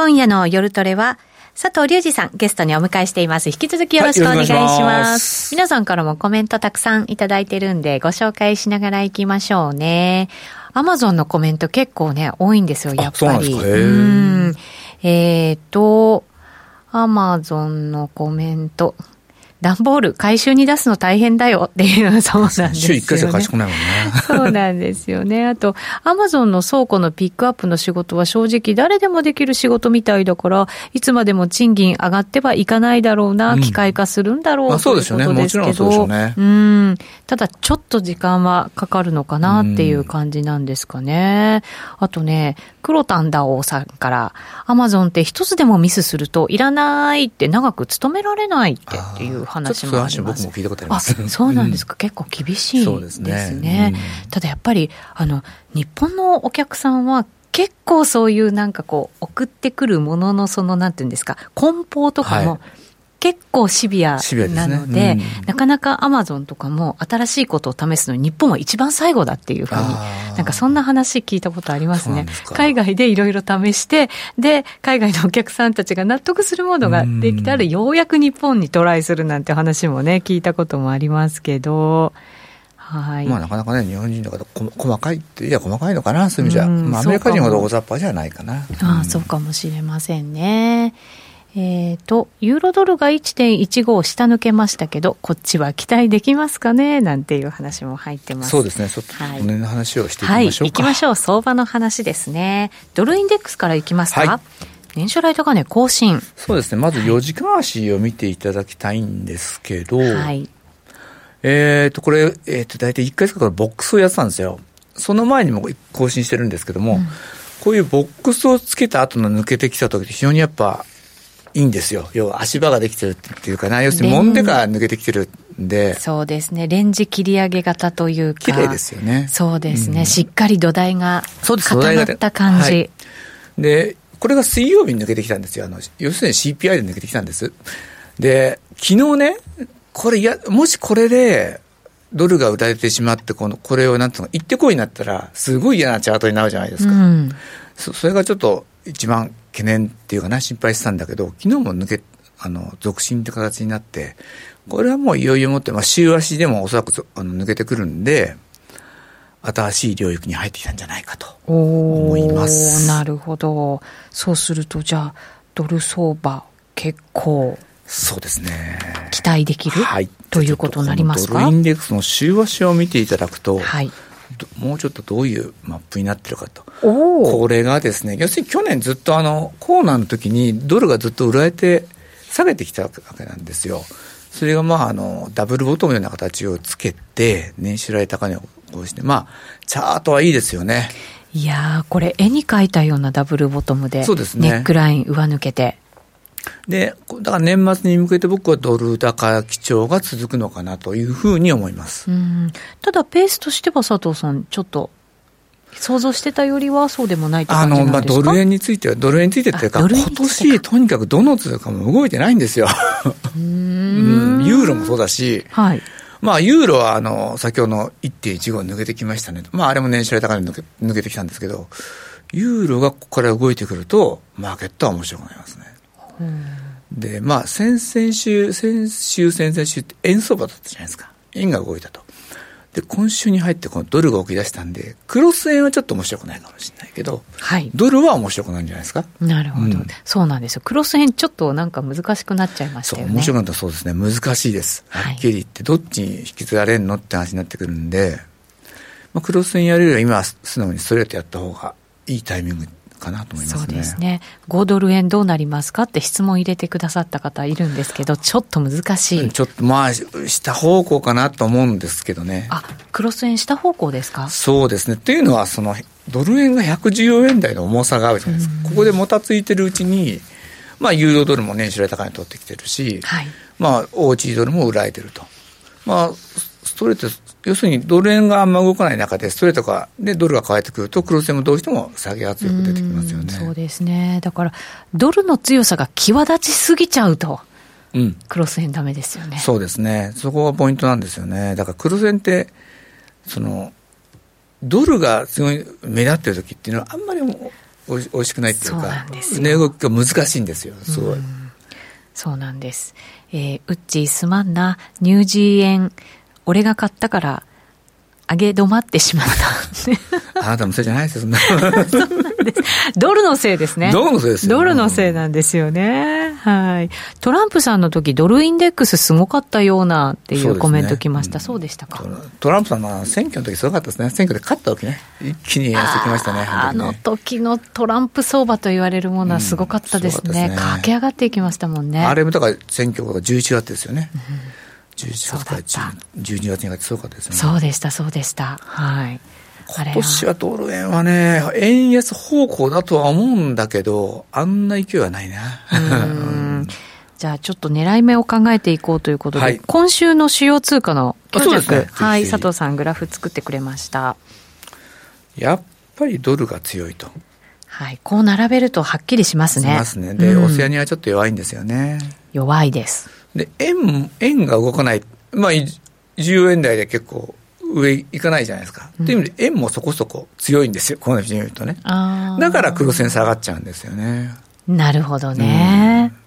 今夜の夜トレは、佐藤隆二さん、ゲストにお迎えしています。引き続きよろしくお願いします。皆さんからもコメントたくさんいただいてるんで、ご紹介しながら行きましょうね。アマゾンのコメント結構ね、多いんですよ、やっぱり。うん。えっ、ー、と、アマゾンのコメント。段ボール回収に出すの大変だよっていう、そうなんですよ、ね。週1回しか賢くないもんね。そうなんですよね。あと、アマゾンの倉庫のピックアップの仕事は正直誰でもできる仕事みたいだから、いつまでも賃金上がってはいかないだろうな、うん、機械化するんだろう、まあ、そうですよね。もちろんそうでしょうね。うん。ただ、ちょっと時間はかかるのかなっていう感じなんですかね。あとね、黒田んだおさんから、アマゾンって一つでもミスすると、いらないって長く勤められないってっていう話もあります。僕も聞いたことあります。そうなんですか、結構厳しいですね。すねただやっぱり、あの、日本のお客さんは結構そういうなんかこう、送ってくるもののその、なんていうんですか、梱包とかも、はい結構シビアなので、でね。うん、なかなかアマゾンとかも新しいことを試すのに日本は一番最後だっていうふうに、なんかそんな話聞いたことありますね。す海外でいろいろ試して、で、海外のお客さんたちが納得するものができたら、ようやく日本にトライするなんて話もね、聞いたこともありますけど、はい、まあなかなかね、日本人の方、細かいって、いや、細かいのかな、そういう意味じゃ、まあ、アメリカ人ほど大雑把じゃないかな。ああ、そうかもしれませんね。えっ、ー、と、ユーロドルが1.15下抜けましたけど、こっちは期待できますかね？なんていう話も入ってます。そうですね。ちょっと、はい、の話をしていきましょうか。はい、行きましょう。相場の話ですね。ドルインデックスからいきますか、はい、年初来高値更新。そうですね。まず4時間足を見ていただきたいんですけど、はい。えっ、と、これ、えっ、ー、と、大体1回しかボックスをやってたんですよ。その前にも更新してるんですけども、うんこういうボックスをつけた後の抜けてきた時って非常にやっぱいいんですよ。要は足場ができてるっていうかな、要するに揉んでから抜けてきてるんで。そうですね。レンジ切り上げ型というか。綺麗ですよね。そうですね。うん、しっかり土台が固まった感じ。はい、で、これが水曜日に抜けてきたんですよ。あの、要するに CPI で抜けてきたんです。で、昨日ね、これや、もしこれで、ドルが売られてしまって、この、これをなんていうの、行ってこいになったら、すごい嫌なチャートになるじゃないですか。うん、そそれがちょっと一番懸念っていうかな、心配してたんだけど、昨日も抜け、あの、続伸って形になって、これはもういよいよもって、まあ、週足でもおそらくあの抜けてくるんで、新しい領域に入ってきたんじゃないかと思います。なるほど。そうすると、じゃあ、ドル相場、結構、そうですね。期待できる、はい、ということになりますか？ドルインデックスの週足を見ていただくと、はい、もうちょっとどういうマップになってるかと。これがですね、要するに去年ずっとあの、コーナーの時にドルがずっと売られて下げてきたわけなんですよ。それがまあ、あの、ダブルボトムのような形をつけて、年収来高値を起こして、まあ、チャートはいいですよね。いやこれ絵に描いたようなダブルボトムで、そうですね。ネックライン上抜けて。で、だから年末に向けて僕はドル高基調が続くのかなというふうに思います。ただ、ペースとしては佐藤さん、ちょっと想像してたよりはそうでもないあの、まあ、ドル円については、ドル円についてっていうか、今年とにかくどの通貨も動いてないんですよ。うん、ユーロもそうだし、はい、まあ、ユーロは、あの、先ほどの1.15抜けてきましたね。まあ、あれも年初来高値抜け抜けてきたんですけど、ユーロがここから動いてくると、マーケットは面白くなりますね。で、まあ、先々週、先週、先々週って円相場だったじゃないですか。円が動いたと。で、今週に入ってこのドルが起き出したんで、クロス円はちょっと面白くないかもしれないけど、はい、ドルは面白くないんじゃないですか？なるほど、うん、そうなんですよ。クロス円ちょっとなんか難しくなっちゃいましたよね。そう、面白くなったそうですね。難しいです。はっきり言って、どっちに引き継がれるのって話になってくるんで、まあ、クロス円やるよりは今は素直にストレートやった方がいいタイミングかなと思います、ね、そうですね。5ドル円どうなりますかって質問入れてくださった方いるんですけど、ちょっと難しい。ちょっとまあ、下方向かなと思うんですけどね。あ、クロス円下方向ですか？そうですね。というのは、その、ドル円が114円台の重さがあるじゃないですか。ここでもたついてるうちに、まあ、ユーロドルも年収来高値取ってきてるし、はい、まあ、オーチードルも売られてると。まあ、ストレート、要するにドル円があんま動かない中で、ストレートがでドルが変えてくると、クロス円もどうしても下げ圧力出てきますよね。そうですね。だから、ドルの強さが際立ちすぎちゃうと。うん、クロス円ダメですよね。そうですね。そこがポイントなんですよね。だからクロス円って、その、ドルがすごい目立ってる時っていうのはあんまりおいおいしくないっていうか、値動きが難しいんですよ、すごい。そうなんです。えー、ウッチーすまんな、ニュージー円、俺が買ったから上げ止まってしまった。あなたのせいじゃないですよ、そんな。ドルのせいですね。ドルのせいですドルのせいなんですよね。はい。トランプさんの時、ドルインデックスすごかったようなっていうコメント来ました。そう、ねうん、でしたか？トランプさんは選挙の時すごかったですね。選挙で勝った時ね。一気に安くきましたね。あねの時のトランプ相場と言われるものはすごかったですね。うん、すね駆け上がっていきましたもんね。あれもだから選挙が11月ですよね。うん11月から12月にかけてそうかですね。そうでした、そうでした。はい。今年はドル円はね、円安方向だとは思うんだけど、あんな勢いはないな。じゃあちょっと狙い目を考えていこうということで、はい、今週の主要通貨の強弱、ね、はい、佐藤さんグラフ作ってくれました。やっぱりドルが強いと。はい、こう並べるとはっきりしますね。しますね。で、うん、オセアニアはちょっと弱いんですよね。弱いです。で、円、円が動かない。まあ、10円台で結構上行かないじゃないですか。うん、っていう意味で円もそこそこ強いんですよ。この言うとね。だから黒線下がっちゃうんですよね。なるほどね。うん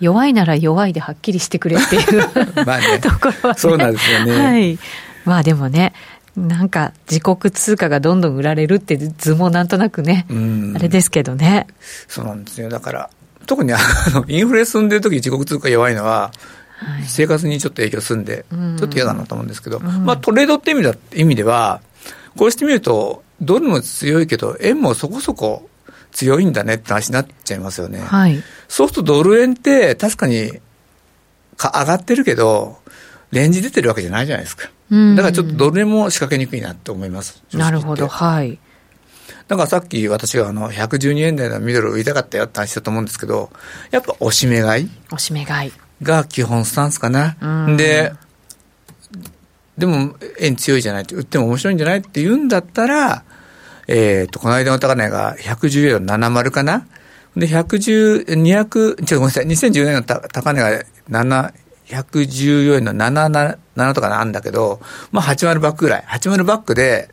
弱いなら弱いではっきりしてくれっていう まあね、ところは、ね、そうなんですよね。はい。まあでもね、なんか自国通貨がどんどん売られるって図もなんとなくね、あれですけどね。そうなんですよ。だから、特にあの インフレ進んでる時自国通貨弱いのは、はい、生活にちょっと影響するんで、ちょっと嫌だなと思うんですけど、うん、まあトレードって意味だ意味では、こうしてみると、ドルも強いけど、円もそこそこ強いんだねって話になっちゃいますよね。はい、そうするとドル円って確かにか上がってるけど、レンジ出てるわけじゃないじゃないですか。だからちょっとドル円も仕掛けにくいなと思います。なるほど、はい。だからさっき私があの112円台のミドル売りたかったよって話したと思うんですけど、やっぱ押し目買い押し目買い。が基本スタンスかな。で、でも円強いじゃないって、売っても面白いんじゃないって言うんだったら、えっ、と、この間の高値が110円の70かなで、110、200、ちょっとごめんなさい、2010年の高値が7、114円の77とかなんだけど、まあ80バックぐらい、80バックで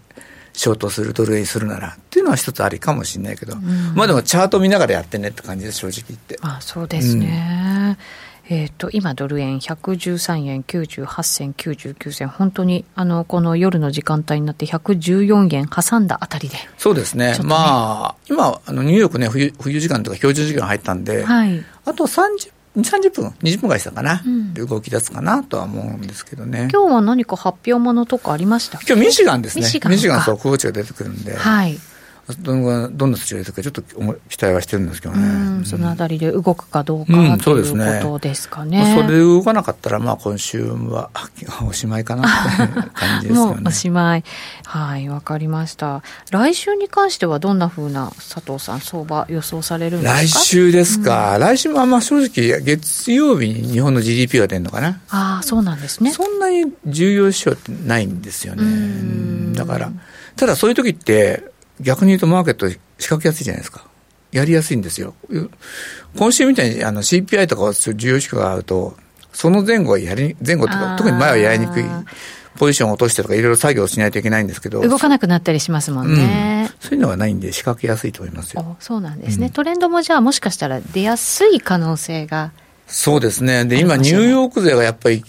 ショートする、ドル円するならっていうのは一つありかもしれないけど、うん、まあでもチャート見ながらやってねって感じです、正直言って。あそうですね。うん、えっ、ー、と、今ドル円113円98銭99銭、本当にあの、この夜の時間帯になって114円挟んだあたりで。そうですね。ねまあ、今、あのニューヨークね、冬冬時間とか標準時間入ったんで、はい、あと30 2、30分、20分ぐらいしたかな、うん、動き出すかなとは思うんですけどね。今日は何か発表ものとかありました今日ミシガンですね。ミシガンミシガン速報値が出てくるんで。はい。どんどんな数値が出てくるか、ちょっと期待はしてるんですけどね。そのあたりで動くかどうか、うん、ということですかね。それで動かなかったら、まあ今週はおしまいかなという感じですよね。もうおしまい。はい、わかりました。来週に関してはどんなふうな佐藤さん、相場予想されるんですか？来週ですか。うん、来週はまあ正直、月曜日に日本の GDP が出るのかな。ああ、そうなんですね。そんなに重要視ってないんですよね。だから、ただそういう時って、逆に言うとマーケット仕掛けやすいじゃないですか。やりやすいんですよ。今週みたいにあの CPI とか重要指標があると、その前後はやり、前後とか、特に前はやりにくい。ポジションを落としてとかいろいろ作業しないといけないんですけど。動かなくなったりしますもんね。うん、そういうのがないんで仕掛けやすいと思いますよ。そうなんですね、うん、トレンドもじゃあもしかしたら出やすい可能性が。そうですね。で、今ニューヨーク勢がやっぱり、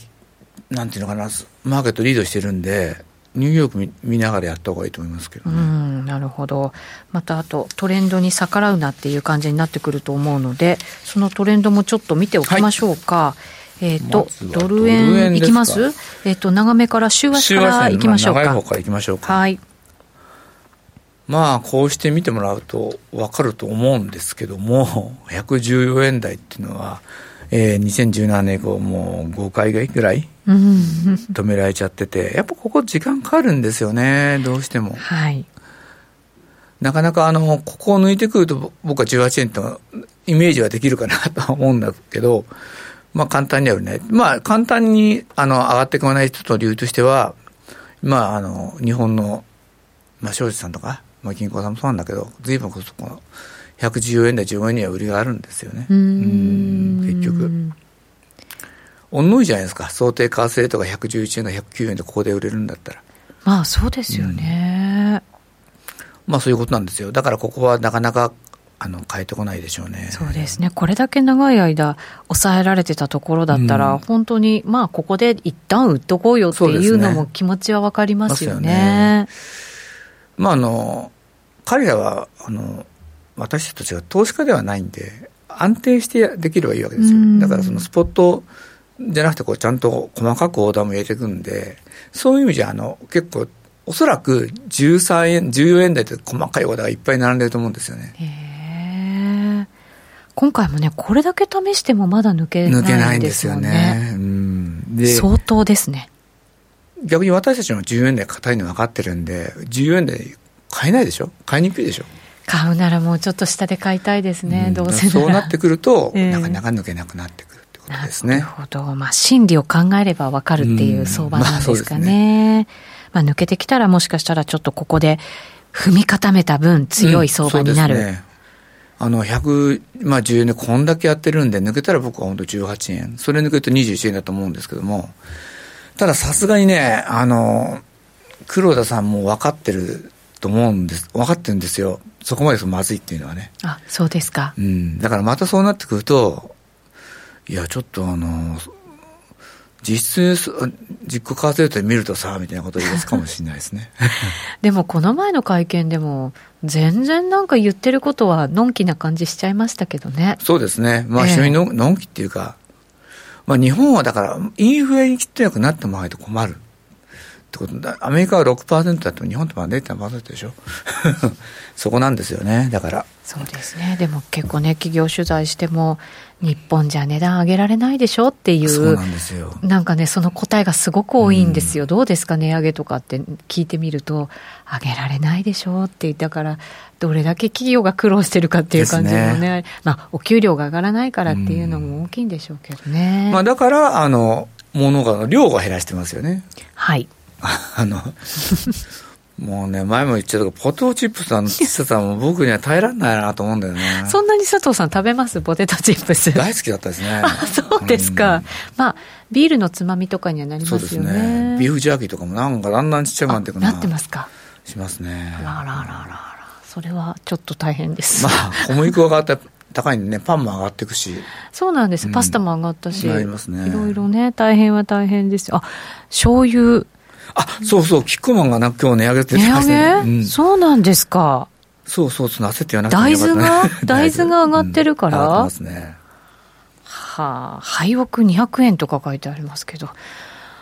なんていうのかな、マーケットリードしてるんで、ニューヨーク見見ながらやった方がいいと思いますけど、ね、うんなるほど、またあとトレンドに逆らうなっていう感じになってくると思うので、そのトレンドもちょっと見ておきましょうか。はい、えっ、ー、と、ドル円いきます？えっ、ー、と、長めから週足からいきましょうか。長い方からいきましょうか。はい。まあ、こうして見てもらうと分かると思うんですけども、114円台っていうのは、えー、2017年以降、もう5回ぐらい止められちゃってて、やっぱここ時間かかるんですよね、どうしても。はい。なかなかあの、ここを抜いてくると僕は18円とイメージはできるかなと思うんだけど、まあ簡単にはね。まあ簡単にあの上がっていかない人の理由としては、まああの、日本の、まあ庄司さんとか、まあ銀行さんもそうなんだけど、随分この、114円台15円には売りがあるんですよね。うん結局。おんのいじゃないですか。想定為替レートが111円が109円でここで売れるんだったら。まあそうですよね。うん、まあそういうことなんですよ。だからここはなかなかあの変えてこないでしょうね。そうですね。これだけ長い間抑えられてたところだったら、うん、本当にまあここで一旦売っとこうよっていうのも気持ちはわかりますよね。ねまああの彼らはあの私たちは投資家ではないんで、安定してできればいいわけですよ。だからそのスポットじゃなくてこうちゃんと細かくオーダーも入れていくんで、そういう意味じゃあの結構おそらく13円、14円台で細かいオーダーがいっぱい並んでると思うんですよね。へ今回もね、これだけ試してもまだ抜けないんですよね。抜けないんですよね。うん、で相当ですね。逆に私たちの14円台硬いの分かってるんで、14円台買えないでしょ？買いにくいでしょ？買うならもうちょっと下で買いたいですね、うん、どうせそうなってくると、えー、なかなか抜けなくなってくるってことですね。なるほど。まあ、心理を考えれば分かるっていう相場なんですかね。まあ、ね、まあ、抜けてきたらもしかしたらちょっとここで踏み固めた分強い相場になる。うん、ね。あの、100、まあ10円でこんだけやってるんで、抜けたら僕は本当18円。それ抜けると21円だと思うんですけども、たださすがにね、あの、黒田さんも分かってると思うんです、分かってるんですよ。そこまでまずいっていうのはね。あ、そうですか。うん。だからまたそうなってくると、いや、ちょっとあの、実質、実行為替レートで見るとさ、みたいなこと言い出すかもしれないですね。でも、この前の会見でも、全然なんか言ってることは、のんきな感じしちゃいましたけどね。そうですね。まあ、非常にの,、のんきっていうか、まあ、日本はだから、インフレにきっとよくなってもらえと困る。ってことだ。アメリカは6%だと日本ってまだ0.7%でしょ。そこなんですよね。だから。そうですね。でも結構ね企業取材しても日本じゃ値段上げられないでしょっていう。そうなんですよ。なんかねその答えがすごく多いんですよ、うん、どうですか値上げとかって聞いてみると。上げられないでしょって。だからどれだけ企業が苦労してるかっていう感じもね、ね。まあ、お給料が上がらないからっていうのも大きいんでしょうけどね。うん、まあ、だからあの物が量が減らしてますよね。はいあの、もうね、前も言っちゃったけど、ポテトチップスの喫茶さんも僕には耐えられないなと思うんだよね。そんなに佐藤さん食べます？ポテトチップス。大好きだったですね。あ、そうですか。うん、まあ、ビールのつまみとかにはなりますよね。そうですね。ビーフジャーキーとかもなんかだんだんちっちゃくなってくるな。なってますか？しますね。ららららら。それはちょっと大変です。まあ、小麦粉が上がった高いんでね、パンも上がっていくし。そうなんです。パスタも上がったし。ありますね。いろいろね、大変は大変ですよ。あ、醤油。あ、そうそう、キッコーマンがな今日値上げって値上げ、うん、そうなんですか。そうそう、その焦って言わなくて大豆が？大豆が上がってるから、うん、上がってますね。はあ、廃屋200円とか書いてありますけど。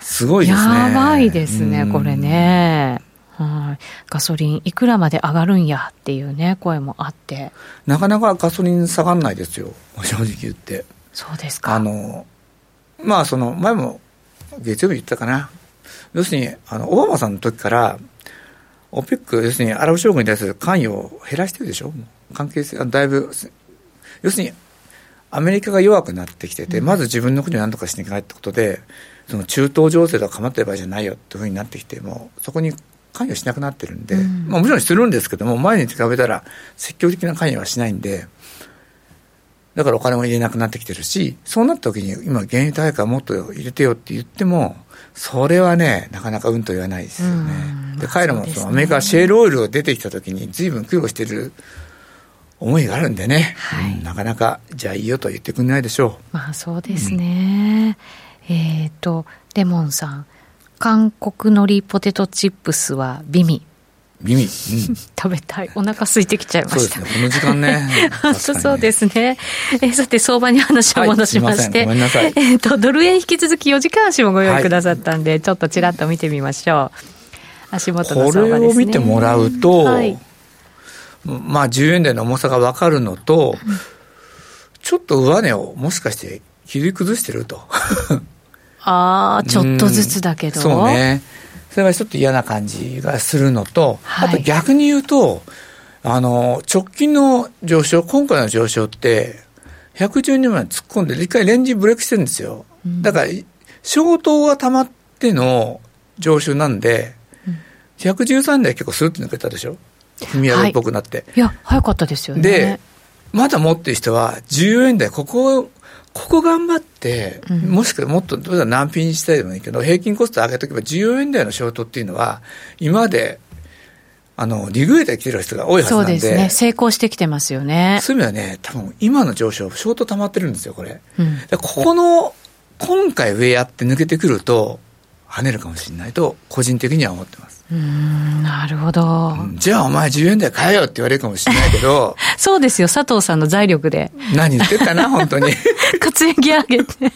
すごいですね。やばいですね、これね。はい、ガソリンいくらまで上がるんやっていうね声もあって。なかなかガソリン下がんないですよ。正直言って。そうですか。あのまあその前も月曜日言ったかな。要するにあのオバマさんの時からオペック要するにアラブ諸国に対する関与を減らしてるでしょ？関係性だいぶ要するにアメリカが弱くなってきてて、まず自分の国を何とかしなきゃいけないってことで、その中東情勢とか構ってる場合じゃないよっていうふうになってきて、もうそこに関与しなくなってるんで、うん、まあ、もちろんするんですけども、前に比べたら積極的な関与はしないんで、だからお金も入れなくなってきてるし、そうなった時に今、原油対価もっと入れてよって言っても、それはね、なかなかうんと言わないですよね。うん、で、彼らもそのアメリカシェールオイルが出てきた時に、ずいぶん苦労してる思いがあるんでね、はい、なかなか、じゃあいいよと言ってくれないでしょう。まあそうですね。うん、えっ、ー、と、レモンさん。韓国海苔ポテトチップスは美味。美味、うん、食べたい。お腹空いてきちゃいました。ね。この時間ね。本 当そうですね。えさて、相場に話を戻しまして。はい、えっ、と、ドル円引き続き4時間足もご用意くださったんで、はい、ちょっとちらっと見てみましょう。足元の相場ですね。これを見てもらうと、はい、まあ、10円台の重さが分かるのと、ちょっと上値をもしかして切り崩してると。ああ、ちょっとずつだけど、うん、そうね。それはちょっと嫌な感じがするのと、はい、あと逆に言うと、あの、直近の上昇、今回の上昇って、112年まで突っ込んで、一回レンジブレークしてるんですよ。うん、だから、消灯が溜まっての上昇なんで、うん、113台結構スーッと抜けたでしょ？踏み上げっぽくなって、はい。いや、早かったですよね。で、まだ持ってる人は、14円台、ここここ頑張って、もしくはもっと、どうだ難品にしたいでもいいけど、平均コスト上げとけば、14円台のショートっていうのは、今まで、あの、リグレーター来てる人が多いはずなんで。そうですね。成功してきてますよね。そういう意味はね、多分今の上昇、ショート溜まってるんですよ、これ。うん、ここの、今回上やって抜けてくると、跳ねるかもしれないと、個人的には思ってます。うんなるほど、じゃあお前10円台買えよって言われるかもしれないけど そうですよ。佐藤さんの財力で。何言ってたな本当に。活躍上げて。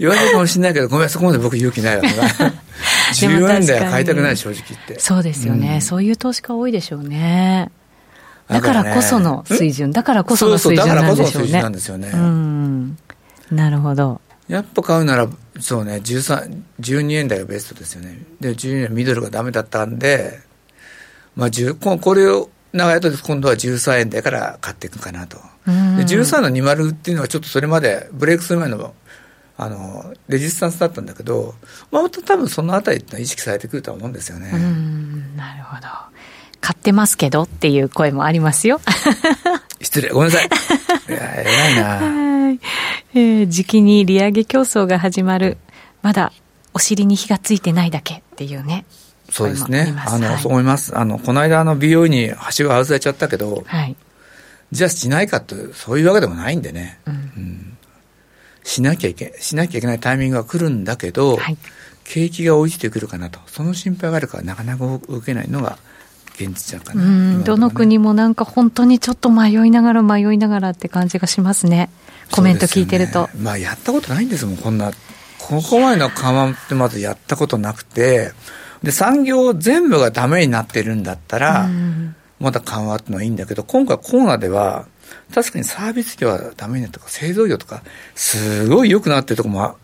言われるかもしれないけどごめんそこまで僕勇気ないわ。10円台は買いたくない正直言って。そうですよね、うん、そういう投資家多いでしょうね。だからこその水準、だからこその水準なんでしょうね。そうそうだからこその水準なんですよね。うん。なるほど。やっぱ買うなら、そうね、13、12円台がベストですよね。で、12円ミドルがダメだったんで、まあ、これを長い後で今度は13円台から買っていくかなと。で13の20っていうのはちょっとそれまでブレイクする前のあのレジスタンスだったんだけど、まあ、多分そのあたりってのは意識されてくると思うんですよね。なるほど。買ってますけどっていう声もありますよ。失礼、ごめんなさい。いや、偉いな。えー、時期に利上げ競争が始まる。まだお尻に火がついてないだけっていうね。そうですね。あの、はい、そう思います。あの、この間、あの、美容院にはしご外されちゃったけど、はい。じゃあしないかと、そういうわけでもないんでね。うん。うん、しなきゃいけ、しなきゃいけないタイミングが来るんだけど、はい。景気が追いついてくるかなと。その心配があるから、なかなか受けないのが、現実だかな、ね、どの国もなんか本当にちょっと迷いながら迷いながらって感じがしますね。コメント聞いてると、ね、まあやったことないんですもんこんなここまでの緩和ってまずやったことなくて。で、産業全部がダメになってるんだったら、まだ緩和ってのはいいんだけど、今回コロナでは、確かにサービス業はダメになったとか、製造業とか、すごい良くなってるところも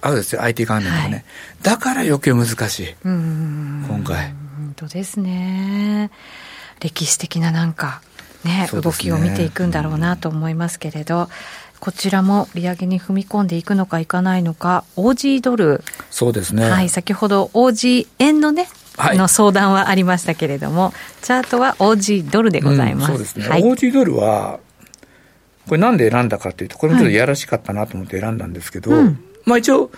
あるんですよ、IT 関連とかね。はい、だから余計難しい、今回。本当ですね。歴史的ななんか、ね、ね動きを見ていくんだろうなと思いますけれど、こちらも利上げに踏み込んでいくのかいかないのか、OG ドル。そうですね。はい、先ほど OG 円のね、はい、の相談はありましたけれども、チャートは OG ドルでございます。うん、そうですね。はい、OG ドルは、これなんで選んだかというと、これもちょっといやらしかったなと思って選んだんですけど、はいうん、まあ一応、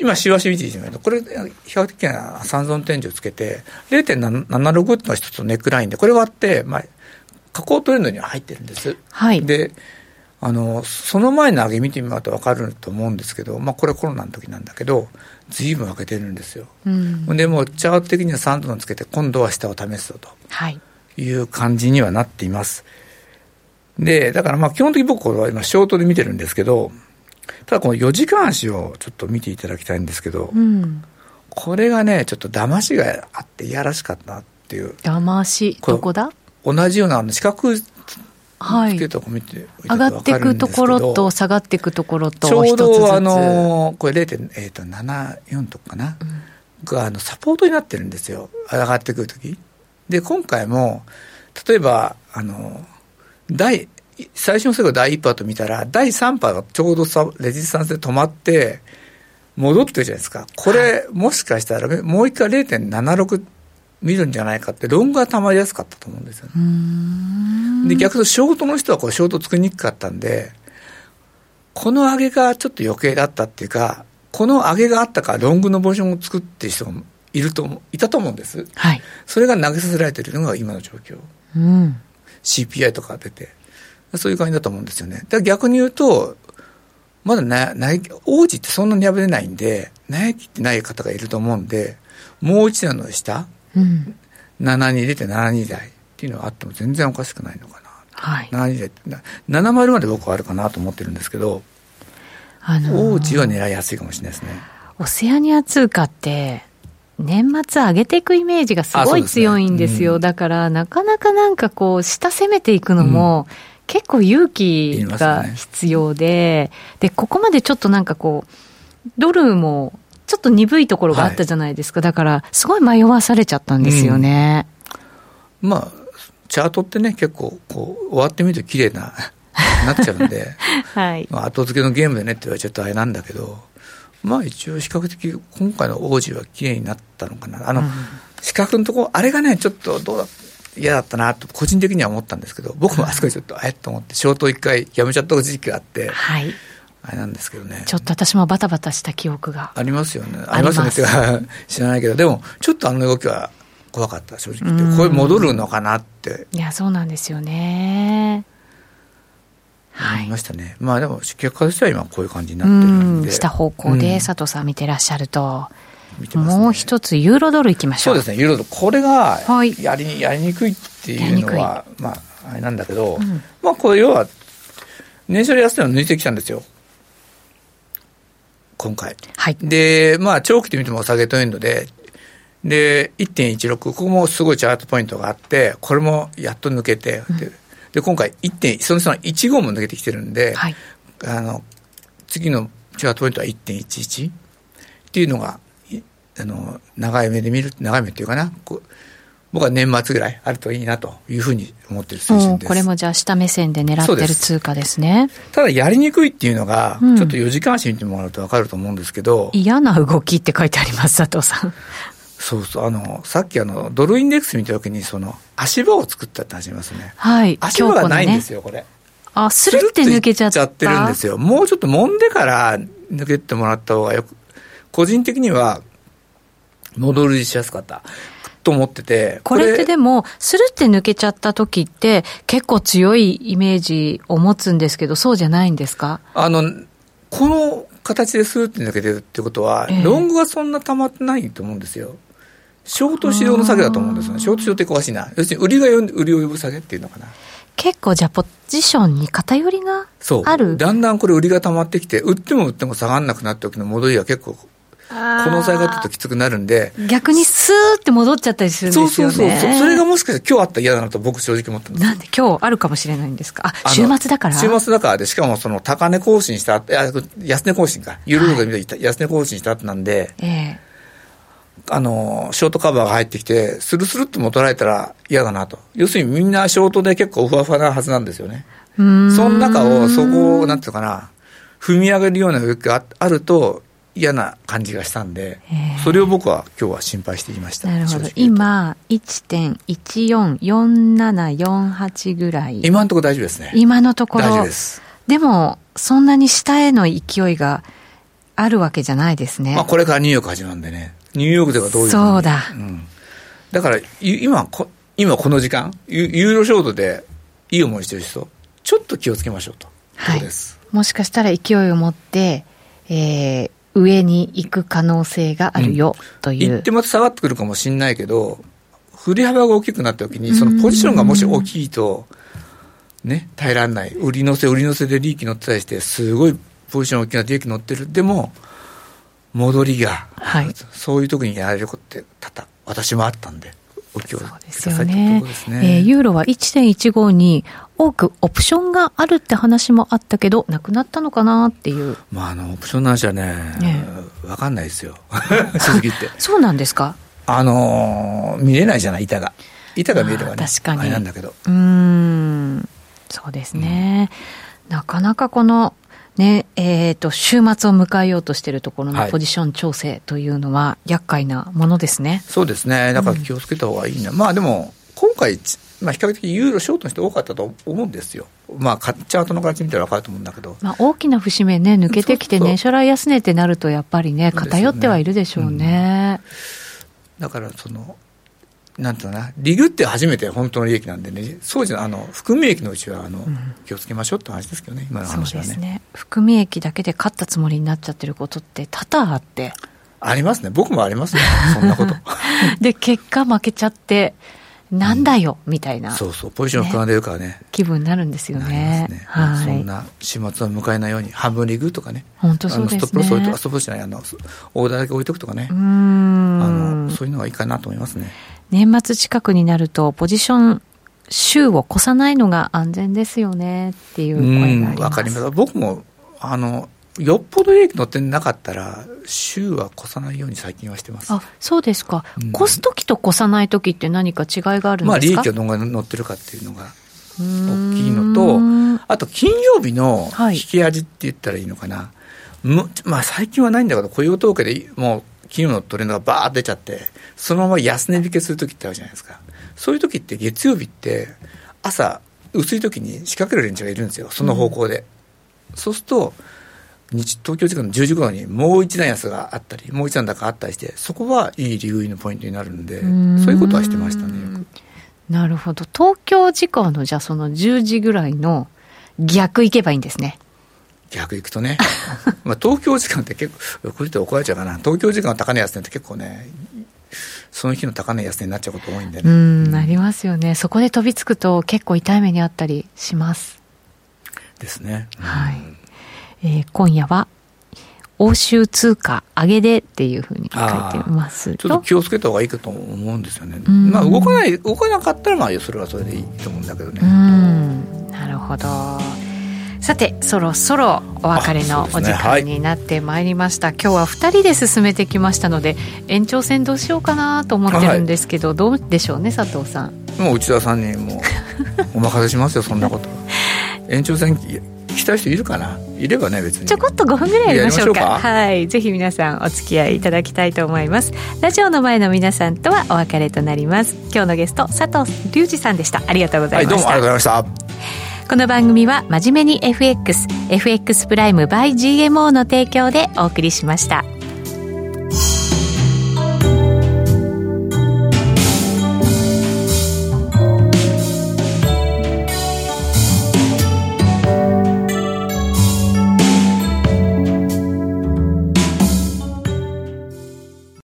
今、しわし見てみると、これ、比較的な三尊天井をつけて、0.76っていうのが一つのネックラインで、これ割って、まあ、下降トレンドには入ってるんです。はい。で、あの、その前の上げ見てみると分かると思うんですけど、まあこれコロナの時なんだけど、ずいぶん分けてるんですよ。うん、で、もうチャート的には3度のつけて、今度は下を試すぞと。はい。いう感じにはなっています。で、だからまあ基本的に僕は今ショートで見てるんですけど、ただこの4時間足をちょっと見ていただきたいんですけど、うん、これがね、ちょっと騙しがあっていやらしかったなっていう。騙し、どこだ？同じような四角はい、上がっていくところと下がっていくところとちょうどあのこれ0.74とかかな、うん、があのサポートになってるんですよ。上がってくるときで今回も例えばあの第最初の最後第1波と見たら第3波がちょうどさレジスタンスで止まって戻ってるじゃないですかこれ、はい、もしかしたらもう一回0.76見るんじゃないかって、ロングがたまりやすかったと思うんですよね。で、逆にショートの人はこうショート作りにくかったんで、この上げがちょっと余計だったっていうか、この上げがあったからロングのポジションを作ってる人がいると、いたと思うんです。はい。それが投げさせられてるのが今の状況。うん。CPI とか出て。そういう感じだと思うんですよね。だから逆に言うと、まだな、な王子ってそんなに破れないんで、悩きってない方がいると思うんで、もう一段の下、うん、7に出て72台っていうのがあっても全然おかしくないのかな。はい。72台って、70まで僕はあるかなと思ってるんですけど、あのー、王子は狙いやすいかもしれないですね。オセアニア通貨って、年末上げていくイメージがすごい強いんですよ。すねうん、だから、なかなかなんかこう、下攻めていくのも、うん、結構勇気が必要で、ね、で、ここまでちょっとなんかこう、ドルもちょっと鈍いところがあったじゃないですか、はい、だから、すごい迷わされちゃったんですよね。うん、まあ、チャートってね、結構こう、終わってみると綺麗な、なっちゃうんで、はい、まあ、後付けのゲームでねって言われちゃうとあれなんだけど、まあ一応、比較的、今回の王子は綺麗になったのかな。あの、うん、四角のところ、あれがね、ちょっとどうだ嫌だったなと、個人的には思ったんですけど、僕もあそこでちょっと、あえっと思って、ショート一回やめちゃった時期があって、はい、あれなんですけどね。ちょっと私もバタバタした記憶が。ありますよね。ありますよねってか、知らないけど、でも、ちょっとあの動きは怖かった、正直言って。これ戻るのかなって。いや、そうなんですよね。はい。ましたね。まあでも、結果としては今こういう感じになってるんで。した方向で佐藤さん見てらっしゃると。ね、もう一つ、ユーロドルいきましょう。そうですね、ユーロドル。これがやり、はい、やりにくいっていうのは、まあ、あれなんだけど、うん、まあ、これ要は、年初で安値を抜いてきたんですよ。今回。はい。で、まあ、長期で見ても下げトレンドで、で、1.16、ここもすごいチャートポイントがあって、これもやっと抜けて、うん、で、今回1.1、そのその15も抜けてきてるんで、はい、あの、次のチャートポイントは1.11っていうのが、あの、長い目で見る、長い目っていうかな、僕は年末ぐらいあるといいなというふうに思ってる水準です。これもじゃあ下目線で狙ってる通貨ですね。ただやりにくいっていうのが、ちょっと4時間足見てもらうと分かると思うんですけど。嫌な動きって書いてあります、佐藤さん。そうそう、あの、さっきあの、ドルインデックス見たときに、その、足場を作ったって始めますね。はい。足場がないんですよ、ね、これ。あ、スルって抜けちゃった。ちゃってるんですよ。もうちょっと揉んでから抜けてもらった方がよく、個人的には、戻りしやすかった。と思ってて。これってでも、スルって抜けちゃった時って、結構強いイメージを持つんですけど、そうじゃないんですか？あの、この形でスルって抜けてるってことは、えー、ロングはそんな溜まってないと思うんですよ。ショート市場の下げだと思うんですよね。ショート市場って詳しいな。要するに売りが売りを呼ぶ下げっていうのかな。結構じゃあポジションに偏りがある？だんだんこれ売りが溜まってきて、売っても売っても下がらなくなった時の戻りは結構この際がちょっときつくなるんで。逆にスーって戻っちゃったりするんですよね。そうそうそう。それがもしかして今日あったら嫌だなと僕正直思ったんですなんで今日あるかもしれないんですか？あ、週末だから？週末だからで、しかもその高値更新した、いや安値更新か。ユーロで見た安値更新した後なんで、ええあの、ショートカバーが入ってきて、スルスルっと戻られたら嫌だなと。要するにみんなショートで結構ふわふわなはずなんですよね。その中を、そこを、なんていうかな、踏み上げるような動きがあると、嫌な感じがしたんで、それを僕は今日は心配していました。なるほど。今1.144748ぐらい。今のところ大丈夫ですね。今のところ。大丈夫です。でもそんなに下への勢いがあるわけじゃないですね、まあ、これからニューヨーク始まるんでね。ニューヨークではどういうそうだ、うん、だから今こ今この時間ユーロショートでいい思いしてる人ちょっと気をつけましょうと。はい。もしかしたら勢いを持ってえー、上に行く可能性があるよ、という。行ってまた下がってくるかもしれないけど、振り幅が大きくなったときに、そのポジションがもし大きいと、ね、耐えられない。売り乗せ、売り乗せで利益乗ってたりして、すごいポジション大きな利益乗ってる。でも、戻りが、はい、そういう時にやられることって多々、私もあったんで。お気をつけくださいというところですね。えー、ユーロは1.15に多くオプションがあるって話もあったけど、なくなったのかなっていう。まあ、あの、オプションの話はね、ねわかんないですよ。正直言って。そうなんですか？あのー、見れないじゃない、板が。板が見えればね。確かに。あれなんだけど。うん。そうですね。うん、なかなかこの、ねえーと、週末を迎えようとしているところのポジション調整というのは、厄介なものですね、はい、そうですね、だから気をつけた方がいいな、うん、まあでも、今回、まあ、比較的ユーロショートの人多かったと思うんですよ。まあ、チャートの形見たら分かると思うんだけど。まあ、大きな節目ね、抜けてきてね、初来安値ってなると、やっぱりね、偏ってはいるでしょうね。うん、だから、その、なんていうかな、リグって初めて本当の利益なんでね、そうじゃあの含み益のうちはあの、うん、気をつけましょうって話ですけどね、今の話はね。そうですね。含み益だけで勝ったつもりになっちゃってることって多々あって。ありますね。僕もありますね。そんなこと。で、結果負けちゃって、なんだよ、みたいな、そうそう、ポジション含んでるからね。気分になるんですよね。ねはい、そんな始末を迎えないように、半分リグとかね。本当そうですね。ストップロス置いとストップロスじゃない、あの、オーダーだけ置いとくとかね。うん。あの、そういうのがいいかなと思いますね。年末近くになると、ポジション、週を越さないのが安全ですよねっていう声があります。わかります。僕も、あの、よっぽど利益乗ってなかったら、週は越さないように最近はしてます。あ、そうですか。うん、越す時と越さない時って何か違いがあるんですか？まあ、利益がどのぐらい乗ってるかっていうのが大きいのと、あと金曜日の引き味って言ったらいいのかな。はい、まあ、最近はないんだけど、雇用統計でもう金曜のトレンドがバーッ出ちゃって、そのまま安値引けする時ってあるじゃないですか。そういう時って月曜日って朝薄い時に仕掛ける連中がいるんですよ。その方向で。うん、そうすると、日東京時間の10時頃にもう一段安があったり、もう一段高あったりして、そこはいい利食いのポイントになるんで、そういうことはしてましたね、よく。なるほど。東京時間のじゃあその10時ぐらいの逆行けばいいんですね。逆行くとね、まあ東京時間って結構、これって怒られちゃうかな、東京時間の高値安値って結構ね、その日の高値安値になっちゃうこと多いんでね。うん、ありますよね。そこで飛びつくと結構痛い目にあったりします。ですね。はい。えー、今夜は欧州通貨上げでっていうふうに書いてますちょっと気をつけた方がいいかと思うんですよね、まあ、動かない動かなかったらまあそれはそれでいいと思うんだけどね。なるほど。さてそろそろお別れのお時間になってまいりました、ねはい、今日は2人で進めてきましたので延長戦どうしようかなと思ってるんですけど、はい、どうでしょうね佐藤さん。もう内田さんにもうお任せしますよそんなこと。延長戦聞きたい人いるかな？いればね別に。ちょこっと5分ぐらいやりましょうか。はい。ぜひ皆さんお付き合いいただきたいと思います。ラジオの前の皆さんとはお別れとなります。今日のゲスト佐藤隆二さんでした。ありがとうございました、はい、どうもありがとうございました。この番組は真面目に FXFX プライム by GMO の提供でお送りしました